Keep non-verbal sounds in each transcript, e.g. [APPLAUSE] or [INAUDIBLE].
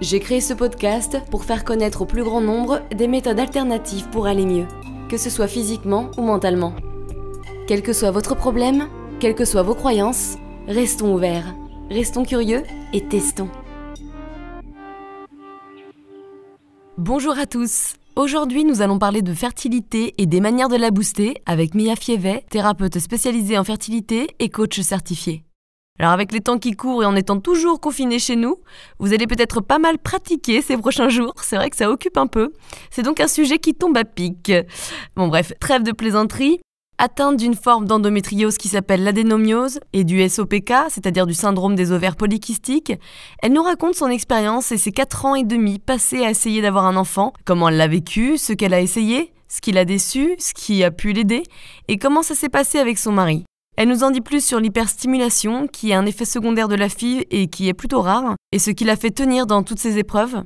J'ai créé ce podcast pour faire connaître au plus grand nombre des méthodes alternatives pour aller mieux, que ce soit physiquement ou mentalement. Quel que soit votre problème, quelles que soient vos croyances, restons ouverts, restons curieux et testons. Bonjour à tous Aujourd'hui, nous allons parler de fertilité et des manières de la booster avec Mia Fievet, thérapeute spécialisée en fertilité et coach certifié. Alors avec les temps qui courent et en étant toujours confinés chez nous, vous allez peut-être pas mal pratiquer ces prochains jours, c'est vrai que ça occupe un peu. C'est donc un sujet qui tombe à pic. Bon bref, trêve de plaisanterie, Atteinte d'une forme d'endométriose qui s'appelle l'adénomiose et du SOPK, c'est-à-dire du syndrome des ovaires polykystiques, elle nous raconte son expérience et ses 4 ans et demi passés à essayer d'avoir un enfant, comment elle l'a vécu, ce qu'elle a essayé, ce qui l'a déçu, ce qui a pu l'aider, et comment ça s'est passé avec son mari. Elle nous en dit plus sur l'hyperstimulation, qui est un effet secondaire de la FIV et qui est plutôt rare, et ce qui l'a fait tenir dans toutes ses épreuves.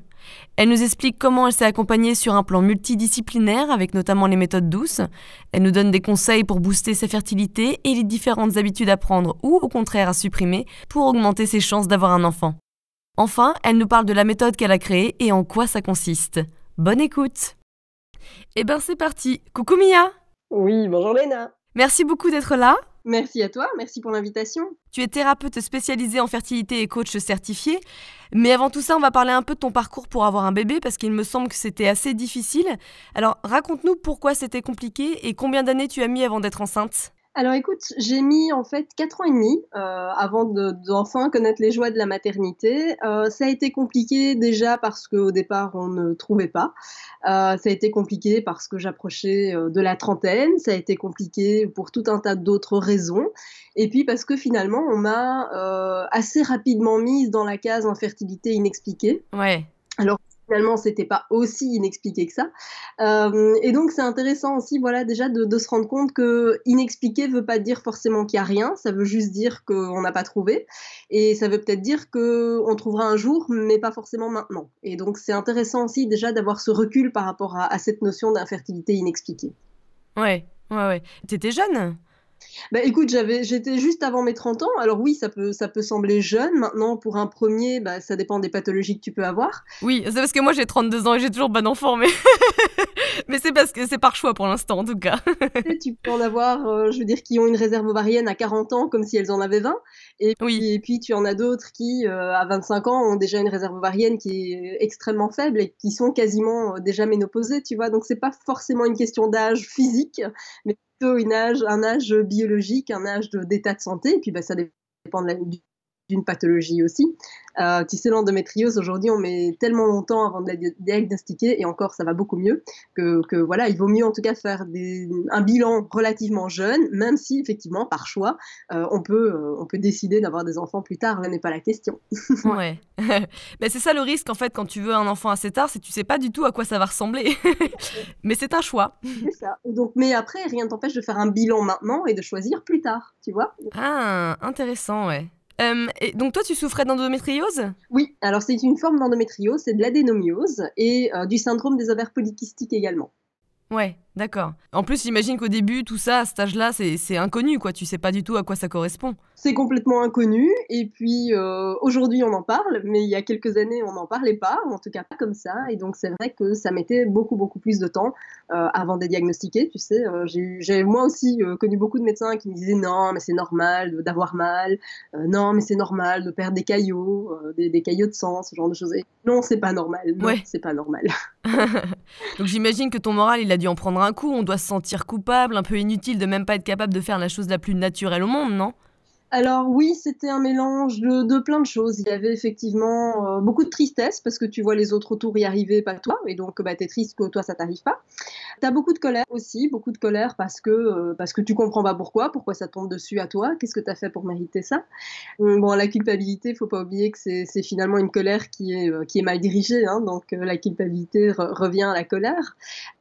Elle nous explique comment elle s'est accompagnée sur un plan multidisciplinaire, avec notamment les méthodes douces. Elle nous donne des conseils pour booster sa fertilité et les différentes habitudes à prendre ou au contraire à supprimer pour augmenter ses chances d'avoir un enfant. Enfin, elle nous parle de la méthode qu'elle a créée et en quoi ça consiste. Bonne écoute Eh ben c'est parti Coucou Mia Oui, bonjour Léna Merci beaucoup d'être là Merci à toi, merci pour l'invitation. Tu es thérapeute spécialisée en fertilité et coach certifié. Mais avant tout ça, on va parler un peu de ton parcours pour avoir un bébé parce qu'il me semble que c'était assez difficile. Alors raconte-nous pourquoi c'était compliqué et combien d'années tu as mis avant d'être enceinte? Alors écoute, j'ai mis en fait 4 ans et demi euh, avant d'enfin connaître les joies de la maternité. Euh, ça a été compliqué déjà parce qu'au départ on ne trouvait pas. Euh, ça a été compliqué parce que j'approchais de la trentaine. Ça a été compliqué pour tout un tas d'autres raisons. Et puis parce que finalement on m'a assez rapidement mise dans la case infertilité inexpliquée. Ouais. Alors finalement c'était pas aussi inexpliqué que ça. Euh, et donc c'est intéressant aussi, voilà, déjà de, se rendre compte que inexpliqué veut pas dire forcément qu'il y a rien, ça veut juste dire qu'on n'a pas trouvé, et ça veut peut-être dire qu'on trouvera un jour, mais pas forcément maintenant. Et donc c'est intéressant aussi déjà d'avoir ce recul par rapport à, à cette notion d'infertilité inexpliquée. Ouais, ouais, ouais. T'étais jeune? Bah écoute, j'avais, j'étais juste avant mes 30 ans. Alors oui, ça peut, ça peut sembler jeune. Maintenant, pour un premier, bah, ça dépend des pathologies que tu peux avoir. Oui, c'est parce que moi j'ai 32 ans et j'ai toujours pas d'enfant, mais, [LAUGHS] mais c'est parce que c'est par choix pour l'instant en tout cas. tu peux en avoir, euh, je veux dire, qui ont une réserve ovarienne à 40 ans comme si elles en avaient 20. Et puis, oui. et puis tu en as d'autres qui, euh, à 25 ans, ont déjà une réserve ovarienne qui est extrêmement faible et qui sont quasiment euh, déjà ménopausées, tu vois. Donc c'est pas forcément une question d'âge physique, mais âge, un âge biologique, un âge d'état de, santé, et puis bah, ça dépend de la, d'une pathologie aussi. Euh, tu sais, l'endométriose, aujourd'hui, on met tellement longtemps avant de la diagnostiquer, et encore, ça va beaucoup mieux, que, que voilà, il vaut mieux en tout cas faire des, un bilan relativement jeune, même si, effectivement, par choix, euh, on, peut, euh, on peut décider d'avoir des enfants plus tard, là n'est pas la question. [LAUGHS] ouais. [LAUGHS] mais c'est ça le risque, en fait, quand tu veux un enfant assez tard, c'est que tu sais pas du tout à quoi ça va ressembler. [LAUGHS] mais c'est un choix. C'est ça. Donc, mais après, rien ne t'empêche de faire un bilan maintenant et de choisir plus tard, tu vois. Ah, intéressant, ouais. Euh, et donc toi, tu souffrais d'endométriose? Oui, alors c'est une forme d'endométriose, c'est de l'adénomiose et euh, du syndrome des ovaires polykystiques également. Ouais, d'accord. En plus, j'imagine qu'au début, tout ça, à cet âge-là, c'est inconnu, quoi. Tu sais pas du tout à quoi ça correspond. C'est complètement inconnu. Et puis, euh, aujourd'hui, on en parle, mais il y a quelques années, on n'en parlait pas, en tout cas pas comme ça. Et donc, c'est vrai que ça mettait beaucoup, beaucoup plus de temps euh, avant de diagnostiquer. Tu sais, euh, j'ai moi aussi connu beaucoup de médecins qui me disaient non, mais c'est normal d'avoir mal. non, mais c'est normal de perdre des caillots, des, des, caillots de sang, ce genre de choses. Et non, c'est pas normal. Non, ouais. c'est pas normal. [LAUGHS] donc, j'imagine que ton moral, il a dû en prendre un coup. On doit se sentir coupable, un peu inutile de même pas être capable de faire la chose la plus naturelle au monde, non? Alors oui, c'était un mélange de, plein de choses. Il y avait effectivement euh, beaucoup de tristesse parce que tu vois les autres autour y arriver, pas toi, et donc bah, tu es triste que toi ça t'arrive pas. Tu as beaucoup de colère aussi, beaucoup de colère parce que, euh, parce que tu comprends pas pourquoi, pourquoi ça tombe dessus à toi, qu'est-ce que tu as fait pour mériter ça? Bon, la culpabilité, faut pas oublier que c'est finalement une colère qui est, euh, qui est mal dirigée, hein, donc la culpabilité revient à la colère.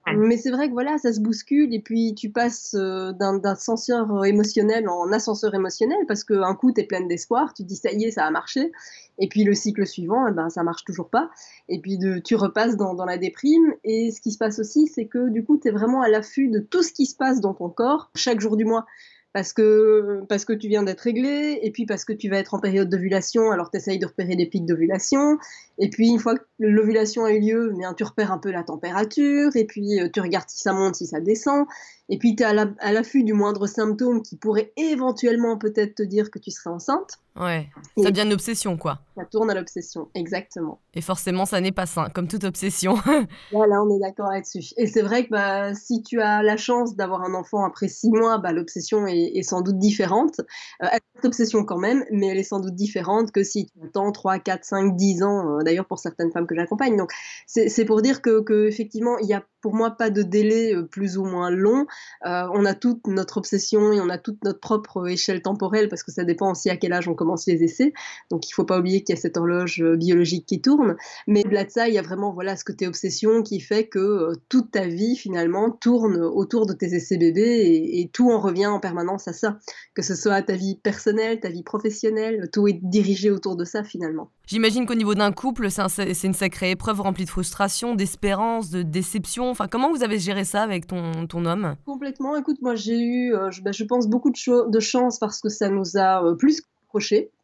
Mais c'est vrai que voilà, ça se bouscule et puis tu passes d'un ascenseur émotionnel en ascenseur émotionnel parce qu'un coup, tu es pleine d'espoir, tu dis ça y est, ça a marché. Et puis le cycle suivant, eh ben, ça marche toujours pas. Et puis tu repasses dans, dans, la déprime. Et ce qui se passe aussi, c'est que du coup, tu es vraiment à l'affût de tout ce qui se passe dans ton corps chaque jour du mois parce que, parce que tu viens d'être réglé, et puis parce que tu vas être en période d'ovulation, alors tu essayes de repérer des pics d'ovulation, et puis une fois que l'ovulation a eu lieu, bien, tu repères un peu la température, et puis euh, tu regardes si ça monte, si ça descend, et puis tu es à l'affût du moindre symptôme qui pourrait éventuellement peut-être te dire que tu serais enceinte. Ouais, ça devient une obsession, quoi. Ça tourne à l'obsession, exactement. Et forcément, ça n'est pas sain, comme toute obsession. [LAUGHS] voilà, on est d'accord là-dessus. Et c'est vrai que bah, si tu as la chance d'avoir un enfant après six mois, bah, l'obsession est, sans doute différente. Euh, elle est obsession quand même, mais elle est sans doute différente que si tu attends 3, 4, 5, 10 ans, euh, d'ailleurs pour certaines femmes que j'accompagne. Donc c'est pour dire que, effectivement, il n'y a pour moi pas de délai euh, plus ou moins long. on a toute notre obsession et on a toute notre propre échelle temporelle parce que ça dépend aussi à quel âge on commence les essais. Donc il faut pas oublier qu'il y a cette horloge euh, biologique qui tourne. Mais au-delà de ça, il y a vraiment voilà ce côté obsession qui fait que euh, toute ta vie finalement tourne autour de tes essais bébés et, tout en revient en permanence à ça. Que ce soit ta vie personnelle, ta vie professionnelle, tout est dirigé autour de ça finalement. J'imagine qu'au niveau d'un couple, c'est une sacrée épreuve remplie de frustration, d'espérance, de déception. Enfin, comment vous avez géré ça avec ton, ton homme? Complètement. Écoute, moi j'ai eu, euh, je, bah, je, pense, beaucoup de, chance parce que ça nous a plus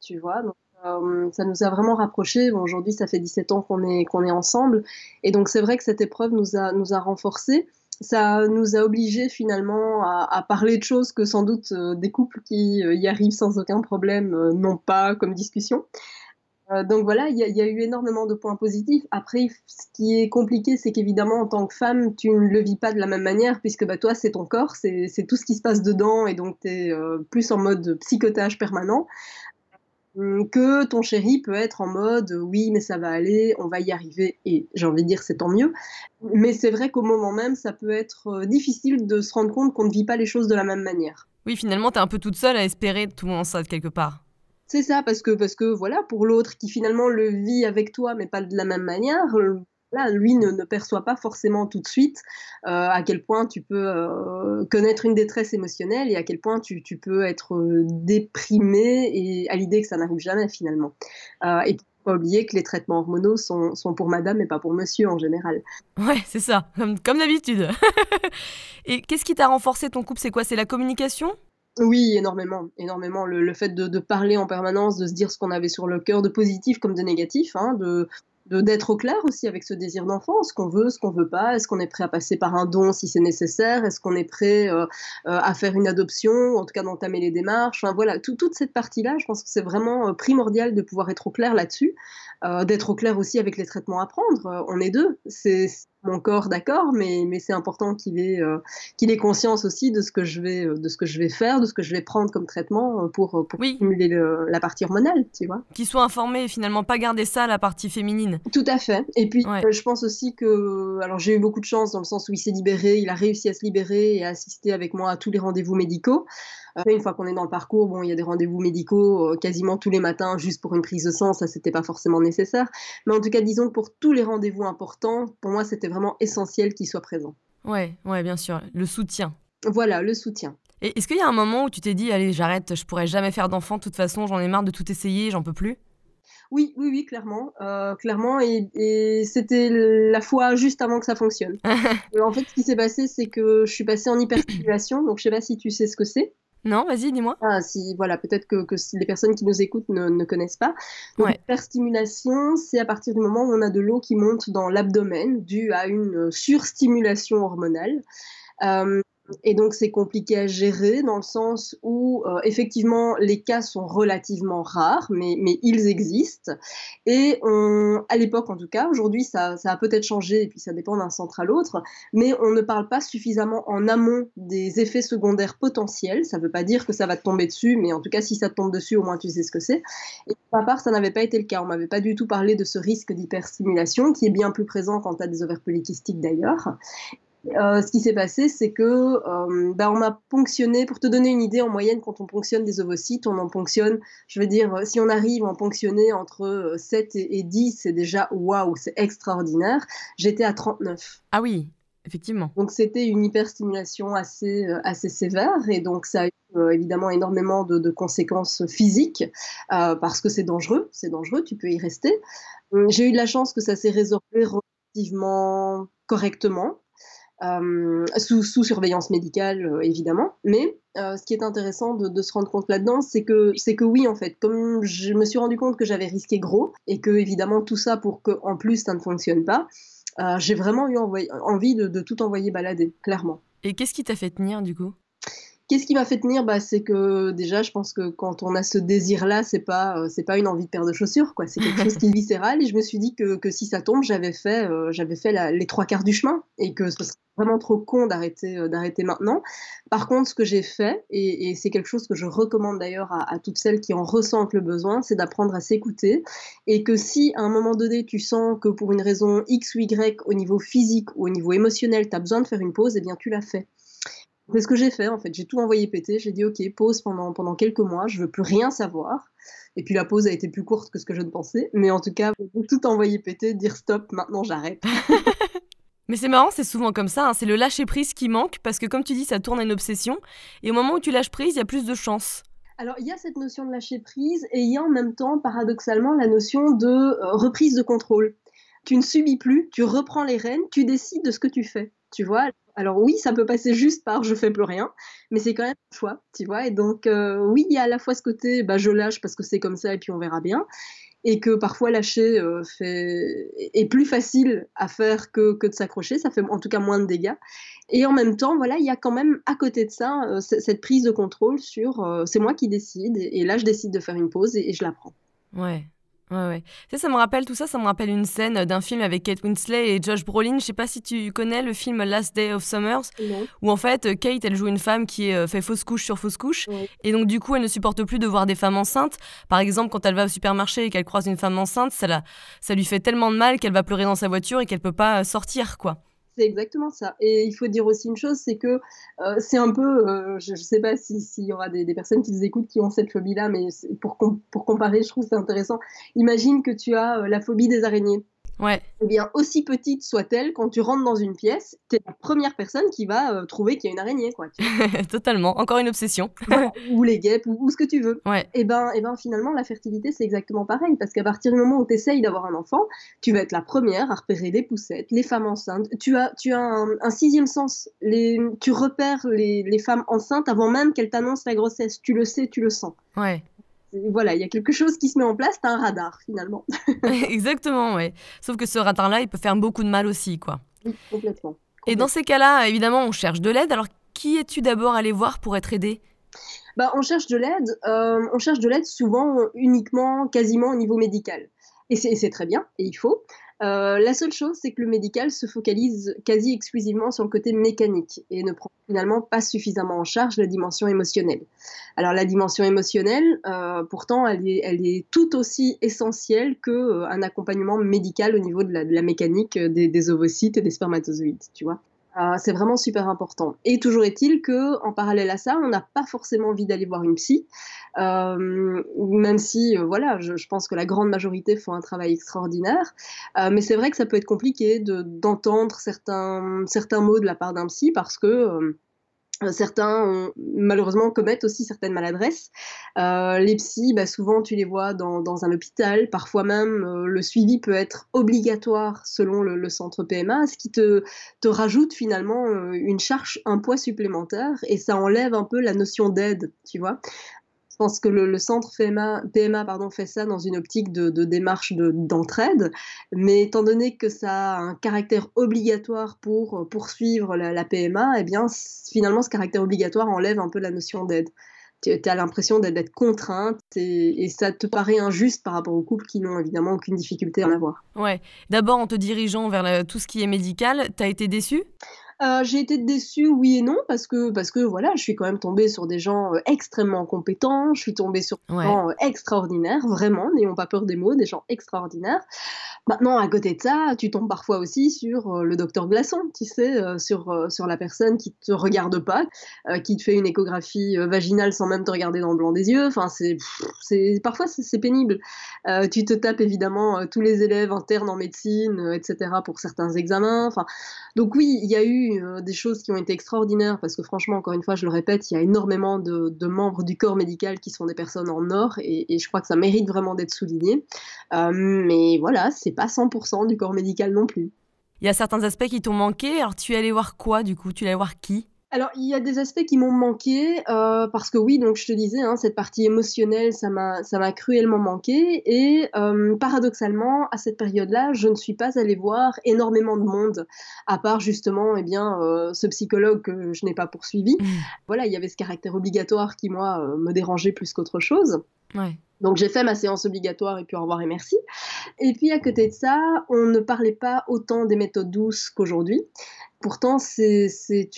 tu vois. Euh, ça nous a vraiment rapprochés. Aujourd'hui, ça fait 17 ans qu'on est, qu'on est ensemble. Et donc, c'est vrai que cette épreuve nous a, nous a renforcés. Ça nous a obligés finalement à, parler de choses que sans doute euh, des couples qui euh, y arrivent sans aucun problème n'ont pas comme discussion. Euh, donc voilà, il y, a eu énormément de points positifs. Après, ce qui est compliqué, c'est qu'évidemment, en tant que femme, tu ne le vis pas de la même manière, puisque bah, toi, c'est ton corps, c'est tout ce qui se passe dedans, et donc tu es euh, plus en mode psychotage permanent, hum, que ton chéri peut être en mode oui, mais ça va aller, on va y arriver, et j'ai envie de dire, c'est tant mieux. Mais c'est vrai qu'au moment même, ça peut être euh, difficile de se rendre compte qu'on ne vit pas les choses de la même manière. Oui, finalement, tu es un peu toute seule à espérer tout le ça quelque part. C'est ça, parce que, voilà, pour l'autre qui finalement le vit avec toi, mais pas de la même manière, euh, là, lui ne, perçoit pas forcément tout de suite euh, à quel point tu peux euh, connaître une détresse émotionnelle et à quel point tu, peux être déprimé et à l'idée que ça n'arrive jamais finalement. et pas oublier que les traitements hormonaux sont, sont, pour madame et pas pour monsieur en général. Ouais, c'est ça, comme, comme d'habitude. [LAUGHS] et qu'est-ce qui t'a renforcé ton couple? C'est quoi? C'est la communication? Oui, énormément, énormément. Le, fait de, parler en permanence, de se dire ce qu'on avait sur le cœur, de positif comme de négatif, hein, de d'être au clair aussi avec ce désir d'enfant, ce qu'on veut, ce qu'on veut pas, est-ce qu'on est prêt à passer par un don si c'est nécessaire, est-ce qu'on est prêt euh, euh, à faire une adoption, en tout cas d'entamer les démarches, voilà, toute cette partie-là, je pense que c'est vraiment euh, primordial de pouvoir être au clair là-dessus, d'être au clair aussi avec les traitements à prendre. on est deux, c'est mon corps, d'accord, mais, mais c'est important qu'il ait, euh, qu'il ait conscience aussi de ce, que je vais, euh, de ce que je vais faire, de ce que je vais prendre comme traitement euh, pour, pour stimuler la partie hormonale, tu vois. Qu'il soit informé et finalement pas garder ça, la partie féminine. Tout à fait. Et puis, je pense aussi que. Alors, j'ai eu beaucoup de chance dans le sens où il s'est libéré, il a réussi à se libérer et à assister avec moi à tous les rendez-vous médicaux. Une fois qu'on est dans le parcours, bon, il y a des rendez-vous médicaux quasiment tous les matins juste pour une prise de sang, ça c'était pas forcément nécessaire. Mais en tout cas, disons que pour tous les rendez-vous importants, pour moi c'était vraiment essentiel qu'il soit présent. Ouais, ouais, bien sûr, le soutien. Voilà, le soutien. Et est-ce qu'il y a un moment où tu t'es dit, allez, j'arrête, je pourrais jamais faire d'enfant, de toute façon, j'en ai marre de tout essayer, j'en peux plus? Oui, oui, oui, clairement, euh, clairement, et, c'était la fois juste avant que ça fonctionne. [LAUGHS] en fait, ce qui s'est passé, c'est que je suis passée en hyperstimulation, donc je sais pas si tu sais ce que c'est. Non, vas-y, dis-moi. Ah, si, voilà, peut-être que, que les personnes qui nous écoutent ne, connaissent pas. Donc, l'hyperstimulation, c'est à partir du moment où on a de l'eau qui monte dans l'abdomen, due à une surstimulation hormonale. Euh, et donc c'est compliqué à gérer dans le sens où euh, effectivement les cas sont relativement rares, mais, ils existent. Et à l'époque en tout cas, aujourd'hui ça, a peut-être changé et puis ça dépend d'un centre à l'autre, mais on ne parle pas suffisamment en amont des effets secondaires potentiels. Ça ne veut pas dire que ça va te tomber dessus, mais en tout cas si ça te tombe dessus, au moins tu sais ce que c'est. Et pour ma part, ça n'avait pas été le cas. On m'avait pas du tout parlé de ce risque d'hyperstimulation qui est bien plus présent quand tu as des ovaires polykystiques d'ailleurs. Euh, ce qui s'est passé, c'est que euh, bah, on a ponctionné, pour te donner une idée, en moyenne, quand on ponctionne des ovocytes, on en ponctionne, je veux dire, si on arrive à en ponctionner entre 7 euh, et, 10, c'est déjà waouh, c'est extraordinaire. J'étais à 39. Ah oui, effectivement. Donc c'était une hyperstimulation assez, assez sévère et donc ça a eu évidemment énormément de, de conséquences physiques parce que c'est dangereux, c'est dangereux, tu peux y rester. J'ai eu de la chance que ça s'est résorbé relativement correctement. Euh, sous, surveillance médicale euh, évidemment. Mais euh, ce qui est intéressant de, se rendre compte là-dedans, c'est que c'est que oui en fait, comme je me suis rendu compte que j'avais risqué gros et que évidemment tout ça pour que en plus ça ne fonctionne pas, j'ai vraiment eu envie de, de, tout envoyer balader, clairement. Et qu'est-ce qui t'a fait tenir du coup? Qu'est-ce qui m'a fait tenir? Bah, C'est que déjà, je pense que quand on a ce désir-là, c'est pas, euh, c'est pas une envie de paire de chaussures, quoi. C'est quelque chose qui est viscéral. Et je me suis dit que, que si ça tombe, j'avais fait, euh, j'avais fait les trois quarts du chemin et que ce serait vraiment trop con d'arrêter, euh, d'arrêter maintenant. Par contre, ce que j'ai fait, et, et c'est quelque chose que je recommande d'ailleurs à, toutes celles qui en ressentent le besoin, c'est d'apprendre à s'écouter. Et que si à un moment donné, tu sens que pour une raison X ou Y, au niveau physique ou au niveau émotionnel, tu as besoin de faire une pause, eh bien tu l'as fait. C'est ce que j'ai fait en fait. J'ai tout envoyé péter. J'ai dit ok, pause pendant, pendant quelques mois. Je veux plus rien savoir. Et puis la pause a été plus courte que ce que je ne pensais. Mais en tout cas, tout envoyer péter, dire stop, maintenant j'arrête. [LAUGHS] Mais c'est marrant, c'est souvent comme ça. Hein. C'est le lâcher prise qui manque parce que comme tu dis, ça tourne à une obsession. Et au moment où tu lâches prise, il y a plus de chance. Alors, il y a cette notion de lâcher prise et il y a en même temps, paradoxalement, la notion de euh, reprise de contrôle. Tu ne subis plus, tu reprends les rênes, tu décides de ce que tu fais. Tu vois, alors oui, ça peut passer juste par je fais plus rien, mais c'est quand même un choix, tu vois. Et donc euh, oui, il y a à la fois ce côté, bah, je lâche parce que c'est comme ça et puis on verra bien, et que parfois lâcher euh, est plus facile à faire que, que de s'accrocher, ça fait en tout cas moins de dégâts. Et en même temps, voilà, il y a quand même à côté de ça euh, cette prise de contrôle sur c'est moi qui décide, et, là je décide de faire une pause et, et je la prends. Ouais, Ouais, ouais. Tu sais, ça me rappelle tout ça, ça me rappelle une scène d'un film avec Kate Winslet et Josh Brolin. Je sais pas si tu connais le film Last Day of Summers, où en fait Kate, elle joue une femme qui euh, fait fausse couche sur fausse couche, et donc du coup, elle ne supporte plus de voir des femmes enceintes. Par exemple, quand elle va au supermarché et qu'elle croise une femme enceinte, ça, la, ça lui fait tellement de mal qu'elle va pleurer dans sa voiture et qu'elle peut pas sortir, quoi. C'est exactement ça. Et il faut dire aussi une chose, c'est que euh, c'est un peu, euh, je ne sais pas s'il y aura des, personnes qui nous écoutent qui ont cette phobie-là, mais pour, pour comparer, je trouve c'est intéressant. Imagine que tu as euh, la phobie des araignées. Ouais. Eh bien, aussi petite soit-elle, quand tu rentres dans une pièce, tu es la première personne qui va euh, trouver qu'il y a une araignée. Quoi, [LAUGHS] Totalement. Encore une obsession. [LAUGHS] ou les guêpes, ou, ce que tu veux. Ouais. Et eh ben, et eh ben, finalement, la fertilité, c'est exactement pareil. Parce qu'à partir du moment où tu essayes d'avoir un enfant, tu vas être la première à repérer les poussettes, les femmes enceintes. Tu as, tu as un, sixième sens. Les, tu repères les, les femmes enceintes avant même qu'elles t'annoncent la grossesse. Tu le sais, tu le sens. Ouais voilà, il y a quelque chose qui se met en place, t'as un radar finalement. [LAUGHS] [LAUGHS] Exactement, ouais. Sauf que ce radar-là, il peut faire beaucoup de mal aussi, quoi. Oui, complètement. Et dans ces cas-là, évidemment, on cherche de l'aide. Alors, qui es-tu d'abord allé voir pour être aidé? Bah, on cherche de l'aide. Euh, on cherche de l'aide souvent uniquement, quasiment au niveau médical. Et c'est très bien, et il faut. Euh, la seule chose, c'est que le médical se focalise quasi exclusivement sur le côté mécanique et ne prend finalement pas suffisamment en charge la dimension émotionnelle. Alors la dimension émotionnelle, euh, pourtant, elle est, elle est, tout aussi essentielle qu'un euh, accompagnement médical au niveau de la, de la mécanique des, des, ovocytes et des spermatozoïdes, tu vois. Euh, c'est vraiment super important. Et toujours est-il que, en parallèle à ça, on n'a pas forcément envie d'aller voir une psy, euh, même si, euh, voilà, je, pense que la grande majorité font un travail extraordinaire. Mais c'est vrai que ça peut être compliqué d'entendre certains, certains mots de la part d'un psy parce que euh, euh, certains, malheureusement, commettent aussi certaines maladresses. Euh, les psys, bah, souvent, tu les vois dans, un hôpital. Parfois même, euh, le suivi peut être obligatoire selon le, centre PMA, ce qui te, te rajoute finalement euh, une charge, un poids supplémentaire, et ça enlève un peu la notion d'aide, tu vois. Je pense que le, centre PMA, fait ça dans une optique de, démarche d'entraide, mais étant donné que ça a un caractère obligatoire pour poursuivre la, PMA, eh bien finalement ce caractère obligatoire enlève un peu la notion d'aide tu as l'impression d'être contrainte et, ça te paraît injuste par rapport aux couples qui n'ont évidemment aucune difficulté à en avoir. Ouais. D'abord, en te dirigeant vers tout ce qui est médical, tu as été déçue? Euh, j'ai été déçue, oui et non, parce que, parce que voilà, je suis quand même tombée sur des gens euh, extrêmement compétents, je suis tombée sur des gens euh, extraordinaires, vraiment, n'ayons pas peur des mots, des gens extraordinaires. Maintenant, à côté de ça, tu tombes parfois aussi sur le docteur Glaçon, tu sais, sur, sur la personne qui te regarde pas, qui te fait une échographie vaginale sans même te regarder dans le blanc des yeux. Enfin, c'est, c'est parfois c'est pénible. tu te tapes évidemment tous les élèves internes en médecine, etc. pour certains examens. Enfin, donc oui, il y a eu euh, des choses qui ont été extraordinaires parce que franchement, encore une fois, je le répète, il y a énormément de, membres du corps médical qui sont des personnes en or et, je crois que ça mérite vraiment d'être souligné. Euh, mais voilà, c'est pas 100% du corps médical non plus. Il y a certains aspects qui t'ont manqué. Alors tu es allé voir quoi du coup? Tu es allé voir qui? Alors, il y a des aspects qui m'ont manqué, euh, parce que oui, donc je te disais, hein, cette partie émotionnelle, ça m'a, cruellement manqué. Et euh, paradoxalement, à cette période-là, je ne suis pas allée voir énormément de monde, à part justement, eh bien, euh, ce psychologue que je n'ai pas poursuivi. Mmh. Voilà, il y avait ce caractère obligatoire qui, moi, me dérangeait plus qu'autre chose. Donc j'ai fait ma séance obligatoire et puis au revoir et merci. Et puis à côté de ça, on ne parlait pas autant des méthodes douces qu'aujourd'hui. Pourtant, c'est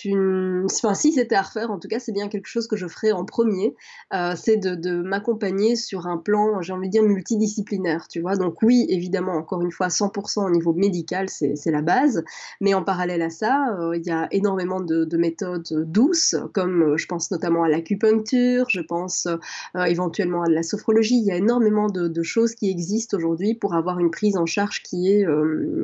une. Enfin, si c'était à refaire, en tout cas, c'est bien quelque chose que je ferais en premier. Euh, c'est de, m'accompagner sur un plan, j'ai envie de dire, multidisciplinaire, tu vois. Donc, oui, évidemment, encore une fois, 100% au niveau médical, c'est la base. Mais en parallèle à ça, euh, il y a énormément de, méthodes douces, comme euh, je pense notamment à l'acupuncture, je pense éventuellement à la sophrologie. Il y a énormément de, choses qui existent aujourd'hui pour avoir une prise en charge qui est.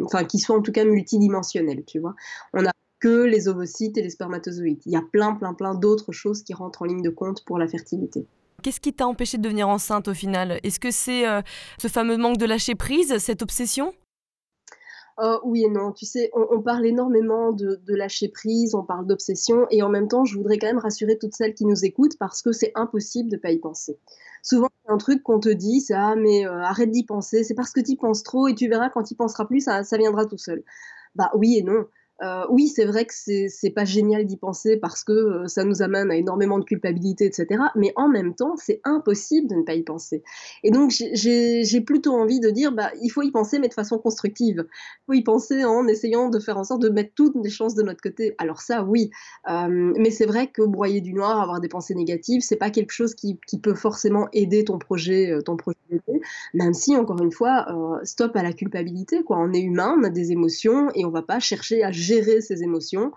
Enfin, qui soit en tout cas multidimensionnelle, tu vois. On que les ovocytes et les spermatozoïdes. Il y a plein, plein, plein d'autres choses qui rentrent en ligne de compte pour la fertilité. Qu'est-ce qui t'a empêché de devenir enceinte au final? Est-ce que c'est euh, ce fameux manque de lâcher prise, cette obsession? Euh, oui et non. Tu sais, on, parle énormément de, lâcher prise, on parle d'obsession, et en même temps, je voudrais quand même rassurer toutes celles qui nous écoutent parce que c'est impossible de ne pas y penser. Souvent, un truc qu'on te dit, c'est ah mais euh, arrête d'y penser, c'est parce que tu y penses trop et tu verras quand tu y penseras plus, ça, ça viendra tout seul. Bah oui et non. Euh, oui, c'est vrai que c'est pas génial d'y penser parce que euh, ça nous amène à énormément de culpabilité, etc. Mais en même temps, c'est impossible de ne pas y penser. Et donc, j'ai plutôt envie de dire, bah, il faut y penser, mais de façon constructive. Il faut y penser en essayant de faire en sorte de mettre toutes les chances de notre côté. Alors ça, oui. Euh, mais c'est vrai que broyer du noir, avoir des pensées négatives, c'est pas quelque chose qui, peut forcément aider ton projet, ton projet même si, encore une fois, stop à la culpabilité. Quoi. On est humain, on a des émotions et on va pas chercher à gérer ses émotions.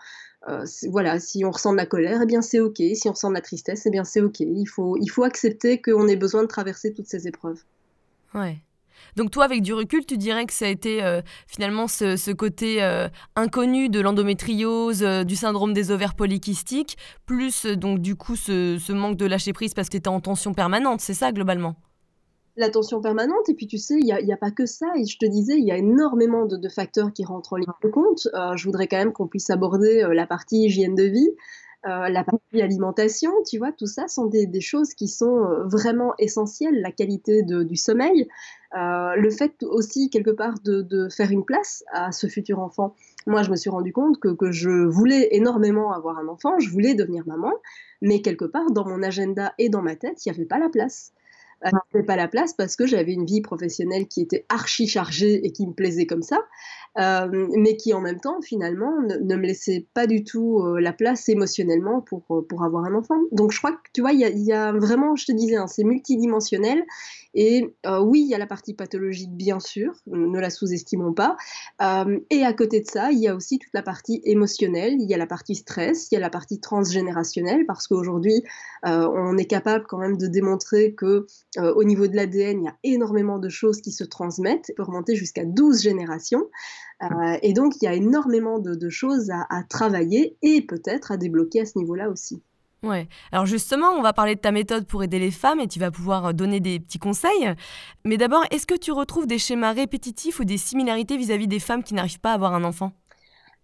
Euh, voilà, si on ressent de la colère, eh bien c'est ok. Si on ressent de la tristesse, eh bien c'est ok. Il faut, il faut accepter qu'on ait besoin de traverser toutes ces épreuves. Ouais. Donc toi, avec du recul, tu dirais que ça a été euh, finalement ce, côté euh, inconnu de l'endométriose, du syndrome des ovaires polykystiques, plus donc du coup ce, ce manque de lâcher prise parce que tu étais en tension permanente, c'est ça globalement? L'attention permanente. Et puis, tu sais, il n'y a, pas que ça. Et je te disais, il y a énormément de, facteurs qui rentrent en ligne de compte. Euh, je voudrais quand même qu'on puisse aborder euh, la partie hygiène de vie. Euh, la partie alimentation, tu vois, tout ça sont des, choses qui sont vraiment essentielles, la qualité du sommeil, le fait aussi quelque part de, faire une place à ce futur enfant. Moi, je me suis rendu compte que, que, je voulais énormément avoir un enfant, je voulais devenir maman, mais quelque part dans mon agenda et dans ma tête, il n'y avait pas la place n'avais pas la place parce que j'avais une vie professionnelle qui était archi chargée et qui me plaisait comme ça, euh, mais qui en même temps finalement ne, me laissait pas du tout euh, la place émotionnellement pour, euh, pour avoir un enfant. Donc je crois que tu vois, il y, a, vraiment, je te disais, hein, c'est multidimensionnel et oui, il y a la partie pathologique bien sûr, ne la sous-estimons pas, et à côté de ça, il y a aussi toute la partie émotionnelle, il y a la partie stress, il y a la partie transgénérationnelle parce qu'aujourd'hui on est capable quand même de démontrer que euh, au niveau de l'ADN, il y a énormément de choses qui se transmettent, peut remonter jusqu'à 12 générations. Euh, et donc, il y a énormément de, choses à, travailler et peut-être à débloquer à ce niveau-là aussi. Ouais. Alors justement, on va parler de ta méthode pour aider les femmes et tu vas pouvoir donner des petits conseils. Mais d'abord, est-ce que tu retrouves des schémas répétitifs ou des similarités vis-à-vis -vis des femmes qui n'arrivent pas à avoir un enfant?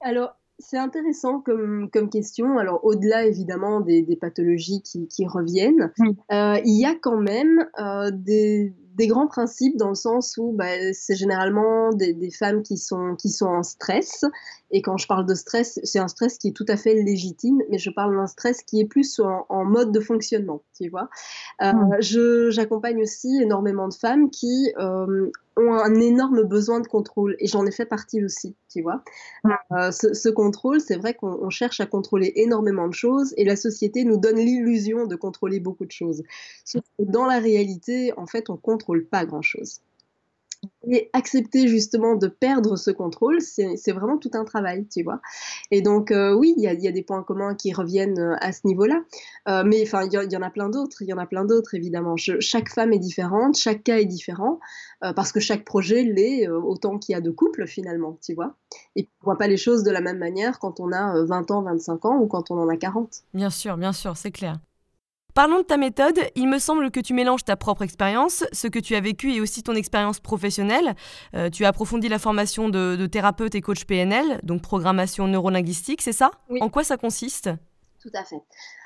Alors, c'est intéressant comme, comme question. Alors, au-delà évidemment des, des pathologies qui, qui reviennent, euh, il y a quand même euh, des, des, grands principes dans le sens où bah, c'est généralement des, des, femmes qui sont, qui sont en stress. Et quand je parle de stress, c'est un stress qui est tout à fait légitime, mais je parle d'un stress qui est plus en, en mode de fonctionnement, tu vois. Euh, mmh. J'accompagne aussi énormément de femmes qui euh, ont un énorme besoin de contrôle et j'en ai fait partie aussi, tu vois. Euh, ce, ce, contrôle, c'est vrai qu'on cherche à contrôler énormément de choses et la société nous donne l'illusion de contrôler beaucoup de choses. Dans la réalité, en fait, on contrôle pas grand-chose. Et accepter justement de perdre ce contrôle, c'est vraiment tout un travail, tu vois. Et donc, euh, oui, il y, a des points communs qui reviennent euh, à ce niveau-là. Euh, mais enfin, il y, en a plein d'autres, il y en a plein d'autres, évidemment. Chaque femme est différente, chaque cas est différent, parce que chaque projet l'est autant qu'il y a de couples, finalement, tu vois. Et on ne voit pas les choses de la même manière quand on a 20 ans, 25 ans ou quand on en a 40. Bien sûr, bien sûr, c'est clair. Parlons de ta méthode. Il me semble que tu mélanges ta propre expérience, ce que tu as vécu et aussi ton expérience professionnelle. Euh, tu as approfondi la formation de, de, thérapeute et coach PNL, donc programmation neurolinguistique, c'est ça? Oui. En quoi ça consiste? Tout à fait.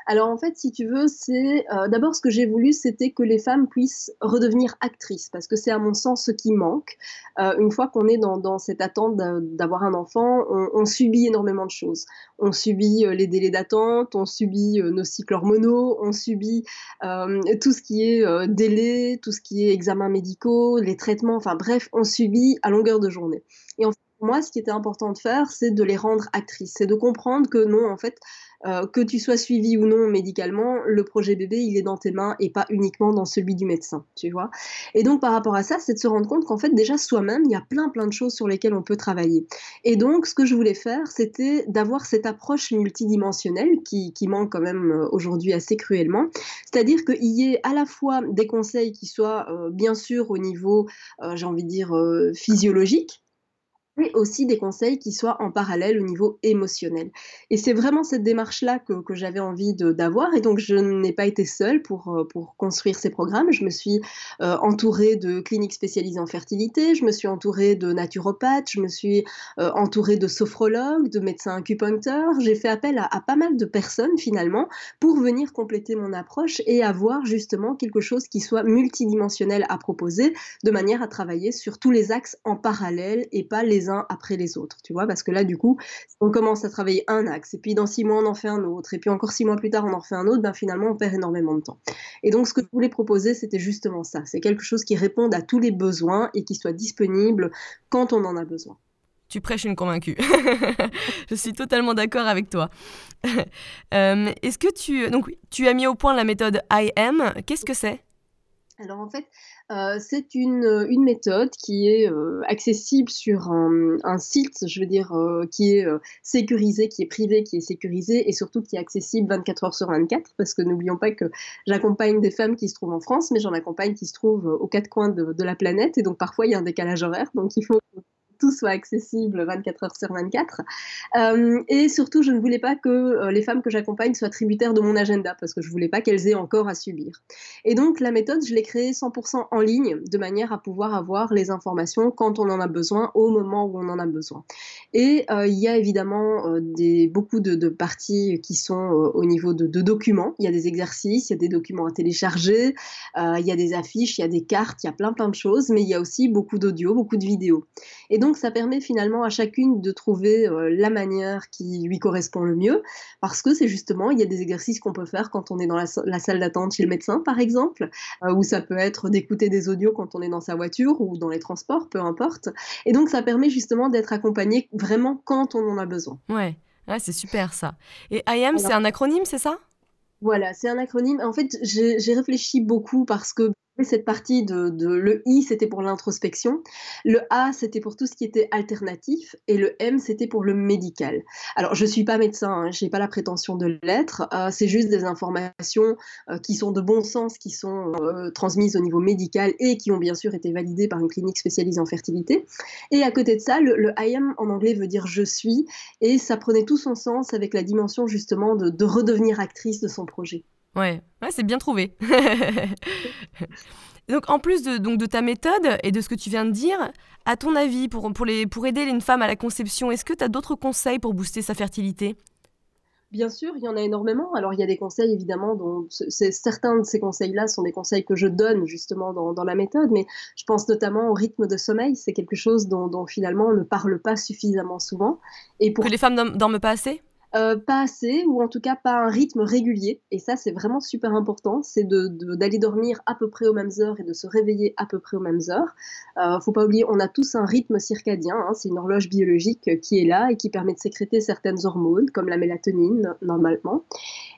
Alors en fait, si tu veux, c'est euh, d'abord ce que j'ai voulu, c'était que les femmes puissent redevenir actrices, parce que c'est à mon sens ce qui manque. Euh, une fois qu'on est dans, cette attente d'avoir un enfant, on, subit énormément de choses. On subit euh, les délais d'attente, on subit nos cycles hormonaux, on subit tout ce qui est délai, tout ce qui est examens médicaux, les traitements, enfin bref, on subit à longueur de journée. Et en fait, moi, ce qui était important de faire, c'est de les rendre actrices, c'est de comprendre que non, en fait, euh, que tu sois suivi ou non médicalement, le projet bébé, il est dans tes mains et pas uniquement dans celui du médecin, tu vois. Et donc, par rapport à ça, c'est de se rendre compte qu'en fait, déjà soi-même, il y a plein, plein de choses sur lesquelles on peut travailler. Et donc, ce que je voulais faire, c'était d'avoir cette approche multidimensionnelle qui, qui manque quand même euh, aujourd'hui assez cruellement. C'est-à-dire qu'il y ait à la fois des conseils qui soient, euh, bien sûr, au niveau, j'ai envie de dire, physiologique, mais aussi des conseils qui soient en parallèle au niveau émotionnel. Et c'est vraiment cette démarche-là que, que j'avais envie d'avoir, et donc je n'ai pas été seule pour, euh, pour construire ces programmes. Je me suis euh, entourée de cliniques spécialisées en fertilité, je me suis entourée de naturopathes, je me suis euh, entourée de sophrologues, de médecins acupuncteurs. J'ai fait appel à, à, pas mal de personnes finalement pour venir compléter mon approche et avoir justement quelque chose qui soit multidimensionnel à proposer, de manière à travailler sur tous les axes en parallèle et pas les uns après les autres, tu vois, parce que là, du coup, on commence à travailler un axe, et puis dans six mois, on en fait un autre, et puis encore six mois plus tard, on en refait un autre, ben finalement, on perd énormément de temps. Et donc, ce que je voulais proposer, c'était justement ça, c'est quelque chose qui réponde à tous les besoins et qui soit disponible quand on en a besoin. Tu prêches une convaincue. [LAUGHS] je suis totalement d'accord avec toi. [LAUGHS] euh, Est-ce que tu... Donc, tu as mis au point la méthode IM. Qu'est-ce que c'est? Alors en fait, euh, c'est une, une, méthode qui est euh, accessible sur un, un, site, je veux dire, euh, qui est euh, sécurisé, qui est privé, qui est sécurisé et surtout qui est accessible 24 heures sur 24 parce que n'oublions pas que j'accompagne des femmes qui se trouvent en France, mais j'en accompagne qui se trouvent aux quatre coins de, de, la planète et donc parfois il y a un décalage horaire, donc il faut tout soit accessible 24 heures sur 24. Euh, et surtout, je ne voulais pas que euh, les femmes que j'accompagne soient tributaires de mon agenda parce que je voulais pas qu'elles aient encore à subir. Et donc, la méthode, je l'ai créée 100% en ligne de manière à pouvoir avoir les informations quand on en a besoin, au moment où on en a besoin. Et euh, il y a évidemment des, beaucoup de, parties qui sont au niveau de, de, documents. Il y a des exercices, il y a des documents à télécharger, il y a des affiches, il y a des cartes, il y a plein plein de choses, mais il y a aussi beaucoup d'audio, beaucoup de vidéos. Et donc, donc ça permet finalement à chacune de trouver euh, la manière qui lui correspond le mieux, parce que c'est justement, il y a des exercices qu'on peut faire quand on est dans la, la salle d'attente chez le médecin, par exemple, euh, ou ça peut être d'écouter des audios quand on est dans sa voiture ou dans les transports, peu importe. Et donc ça permet justement d'être accompagné vraiment quand on en a besoin. Ouais, ouais c'est super ça. Et IAM, c'est un acronyme, c'est ça? Voilà, c'est un acronyme. En fait, j'ai réfléchi beaucoup parce que cette partie de, le I, c'était pour l'introspection, le A, c'était pour tout ce qui était alternatif, et le M, c'était pour le médical. Alors, je suis pas médecin, hein, je n'ai pas la prétention de l'être, euh, c'est juste des informations euh, qui sont de bon sens, qui sont euh, transmises au niveau médical et qui ont bien sûr été validées par une clinique spécialisée en fertilité. Et à côté de ça, le, I am en anglais veut dire je suis, et ça prenait tout son sens avec la dimension justement de redevenir actrice de son projet. Ouais, ouais c'est bien trouvé. [LAUGHS] donc en plus de, donc, de ta méthode et de ce que tu viens de dire, à ton avis, pour, pour, les, pour aider une femme à la conception, est-ce que tu as d'autres conseils pour booster sa fertilité? Bien sûr, il y en a énormément. Alors, il y a des conseils, évidemment, dont certains de ces conseils-là sont des conseils que je donne justement dans, dans, la méthode, mais je pense notamment au rythme de sommeil. C'est quelque chose dont, dont, finalement on ne parle pas suffisamment souvent. Et pour... Que les femmes dorment pas assez? Euh, pas assez, ou en tout cas pas un rythme régulier. Et ça, c'est vraiment super important, c'est d'aller de, d'aller dormir à peu près aux mêmes heures et de se réveiller à peu près aux mêmes heures. Euh, faut pas oublier, on a tous un rythme circadien, hein, c'est une horloge biologique qui est là et qui permet de sécréter certaines hormones, comme la mélatonine normalement.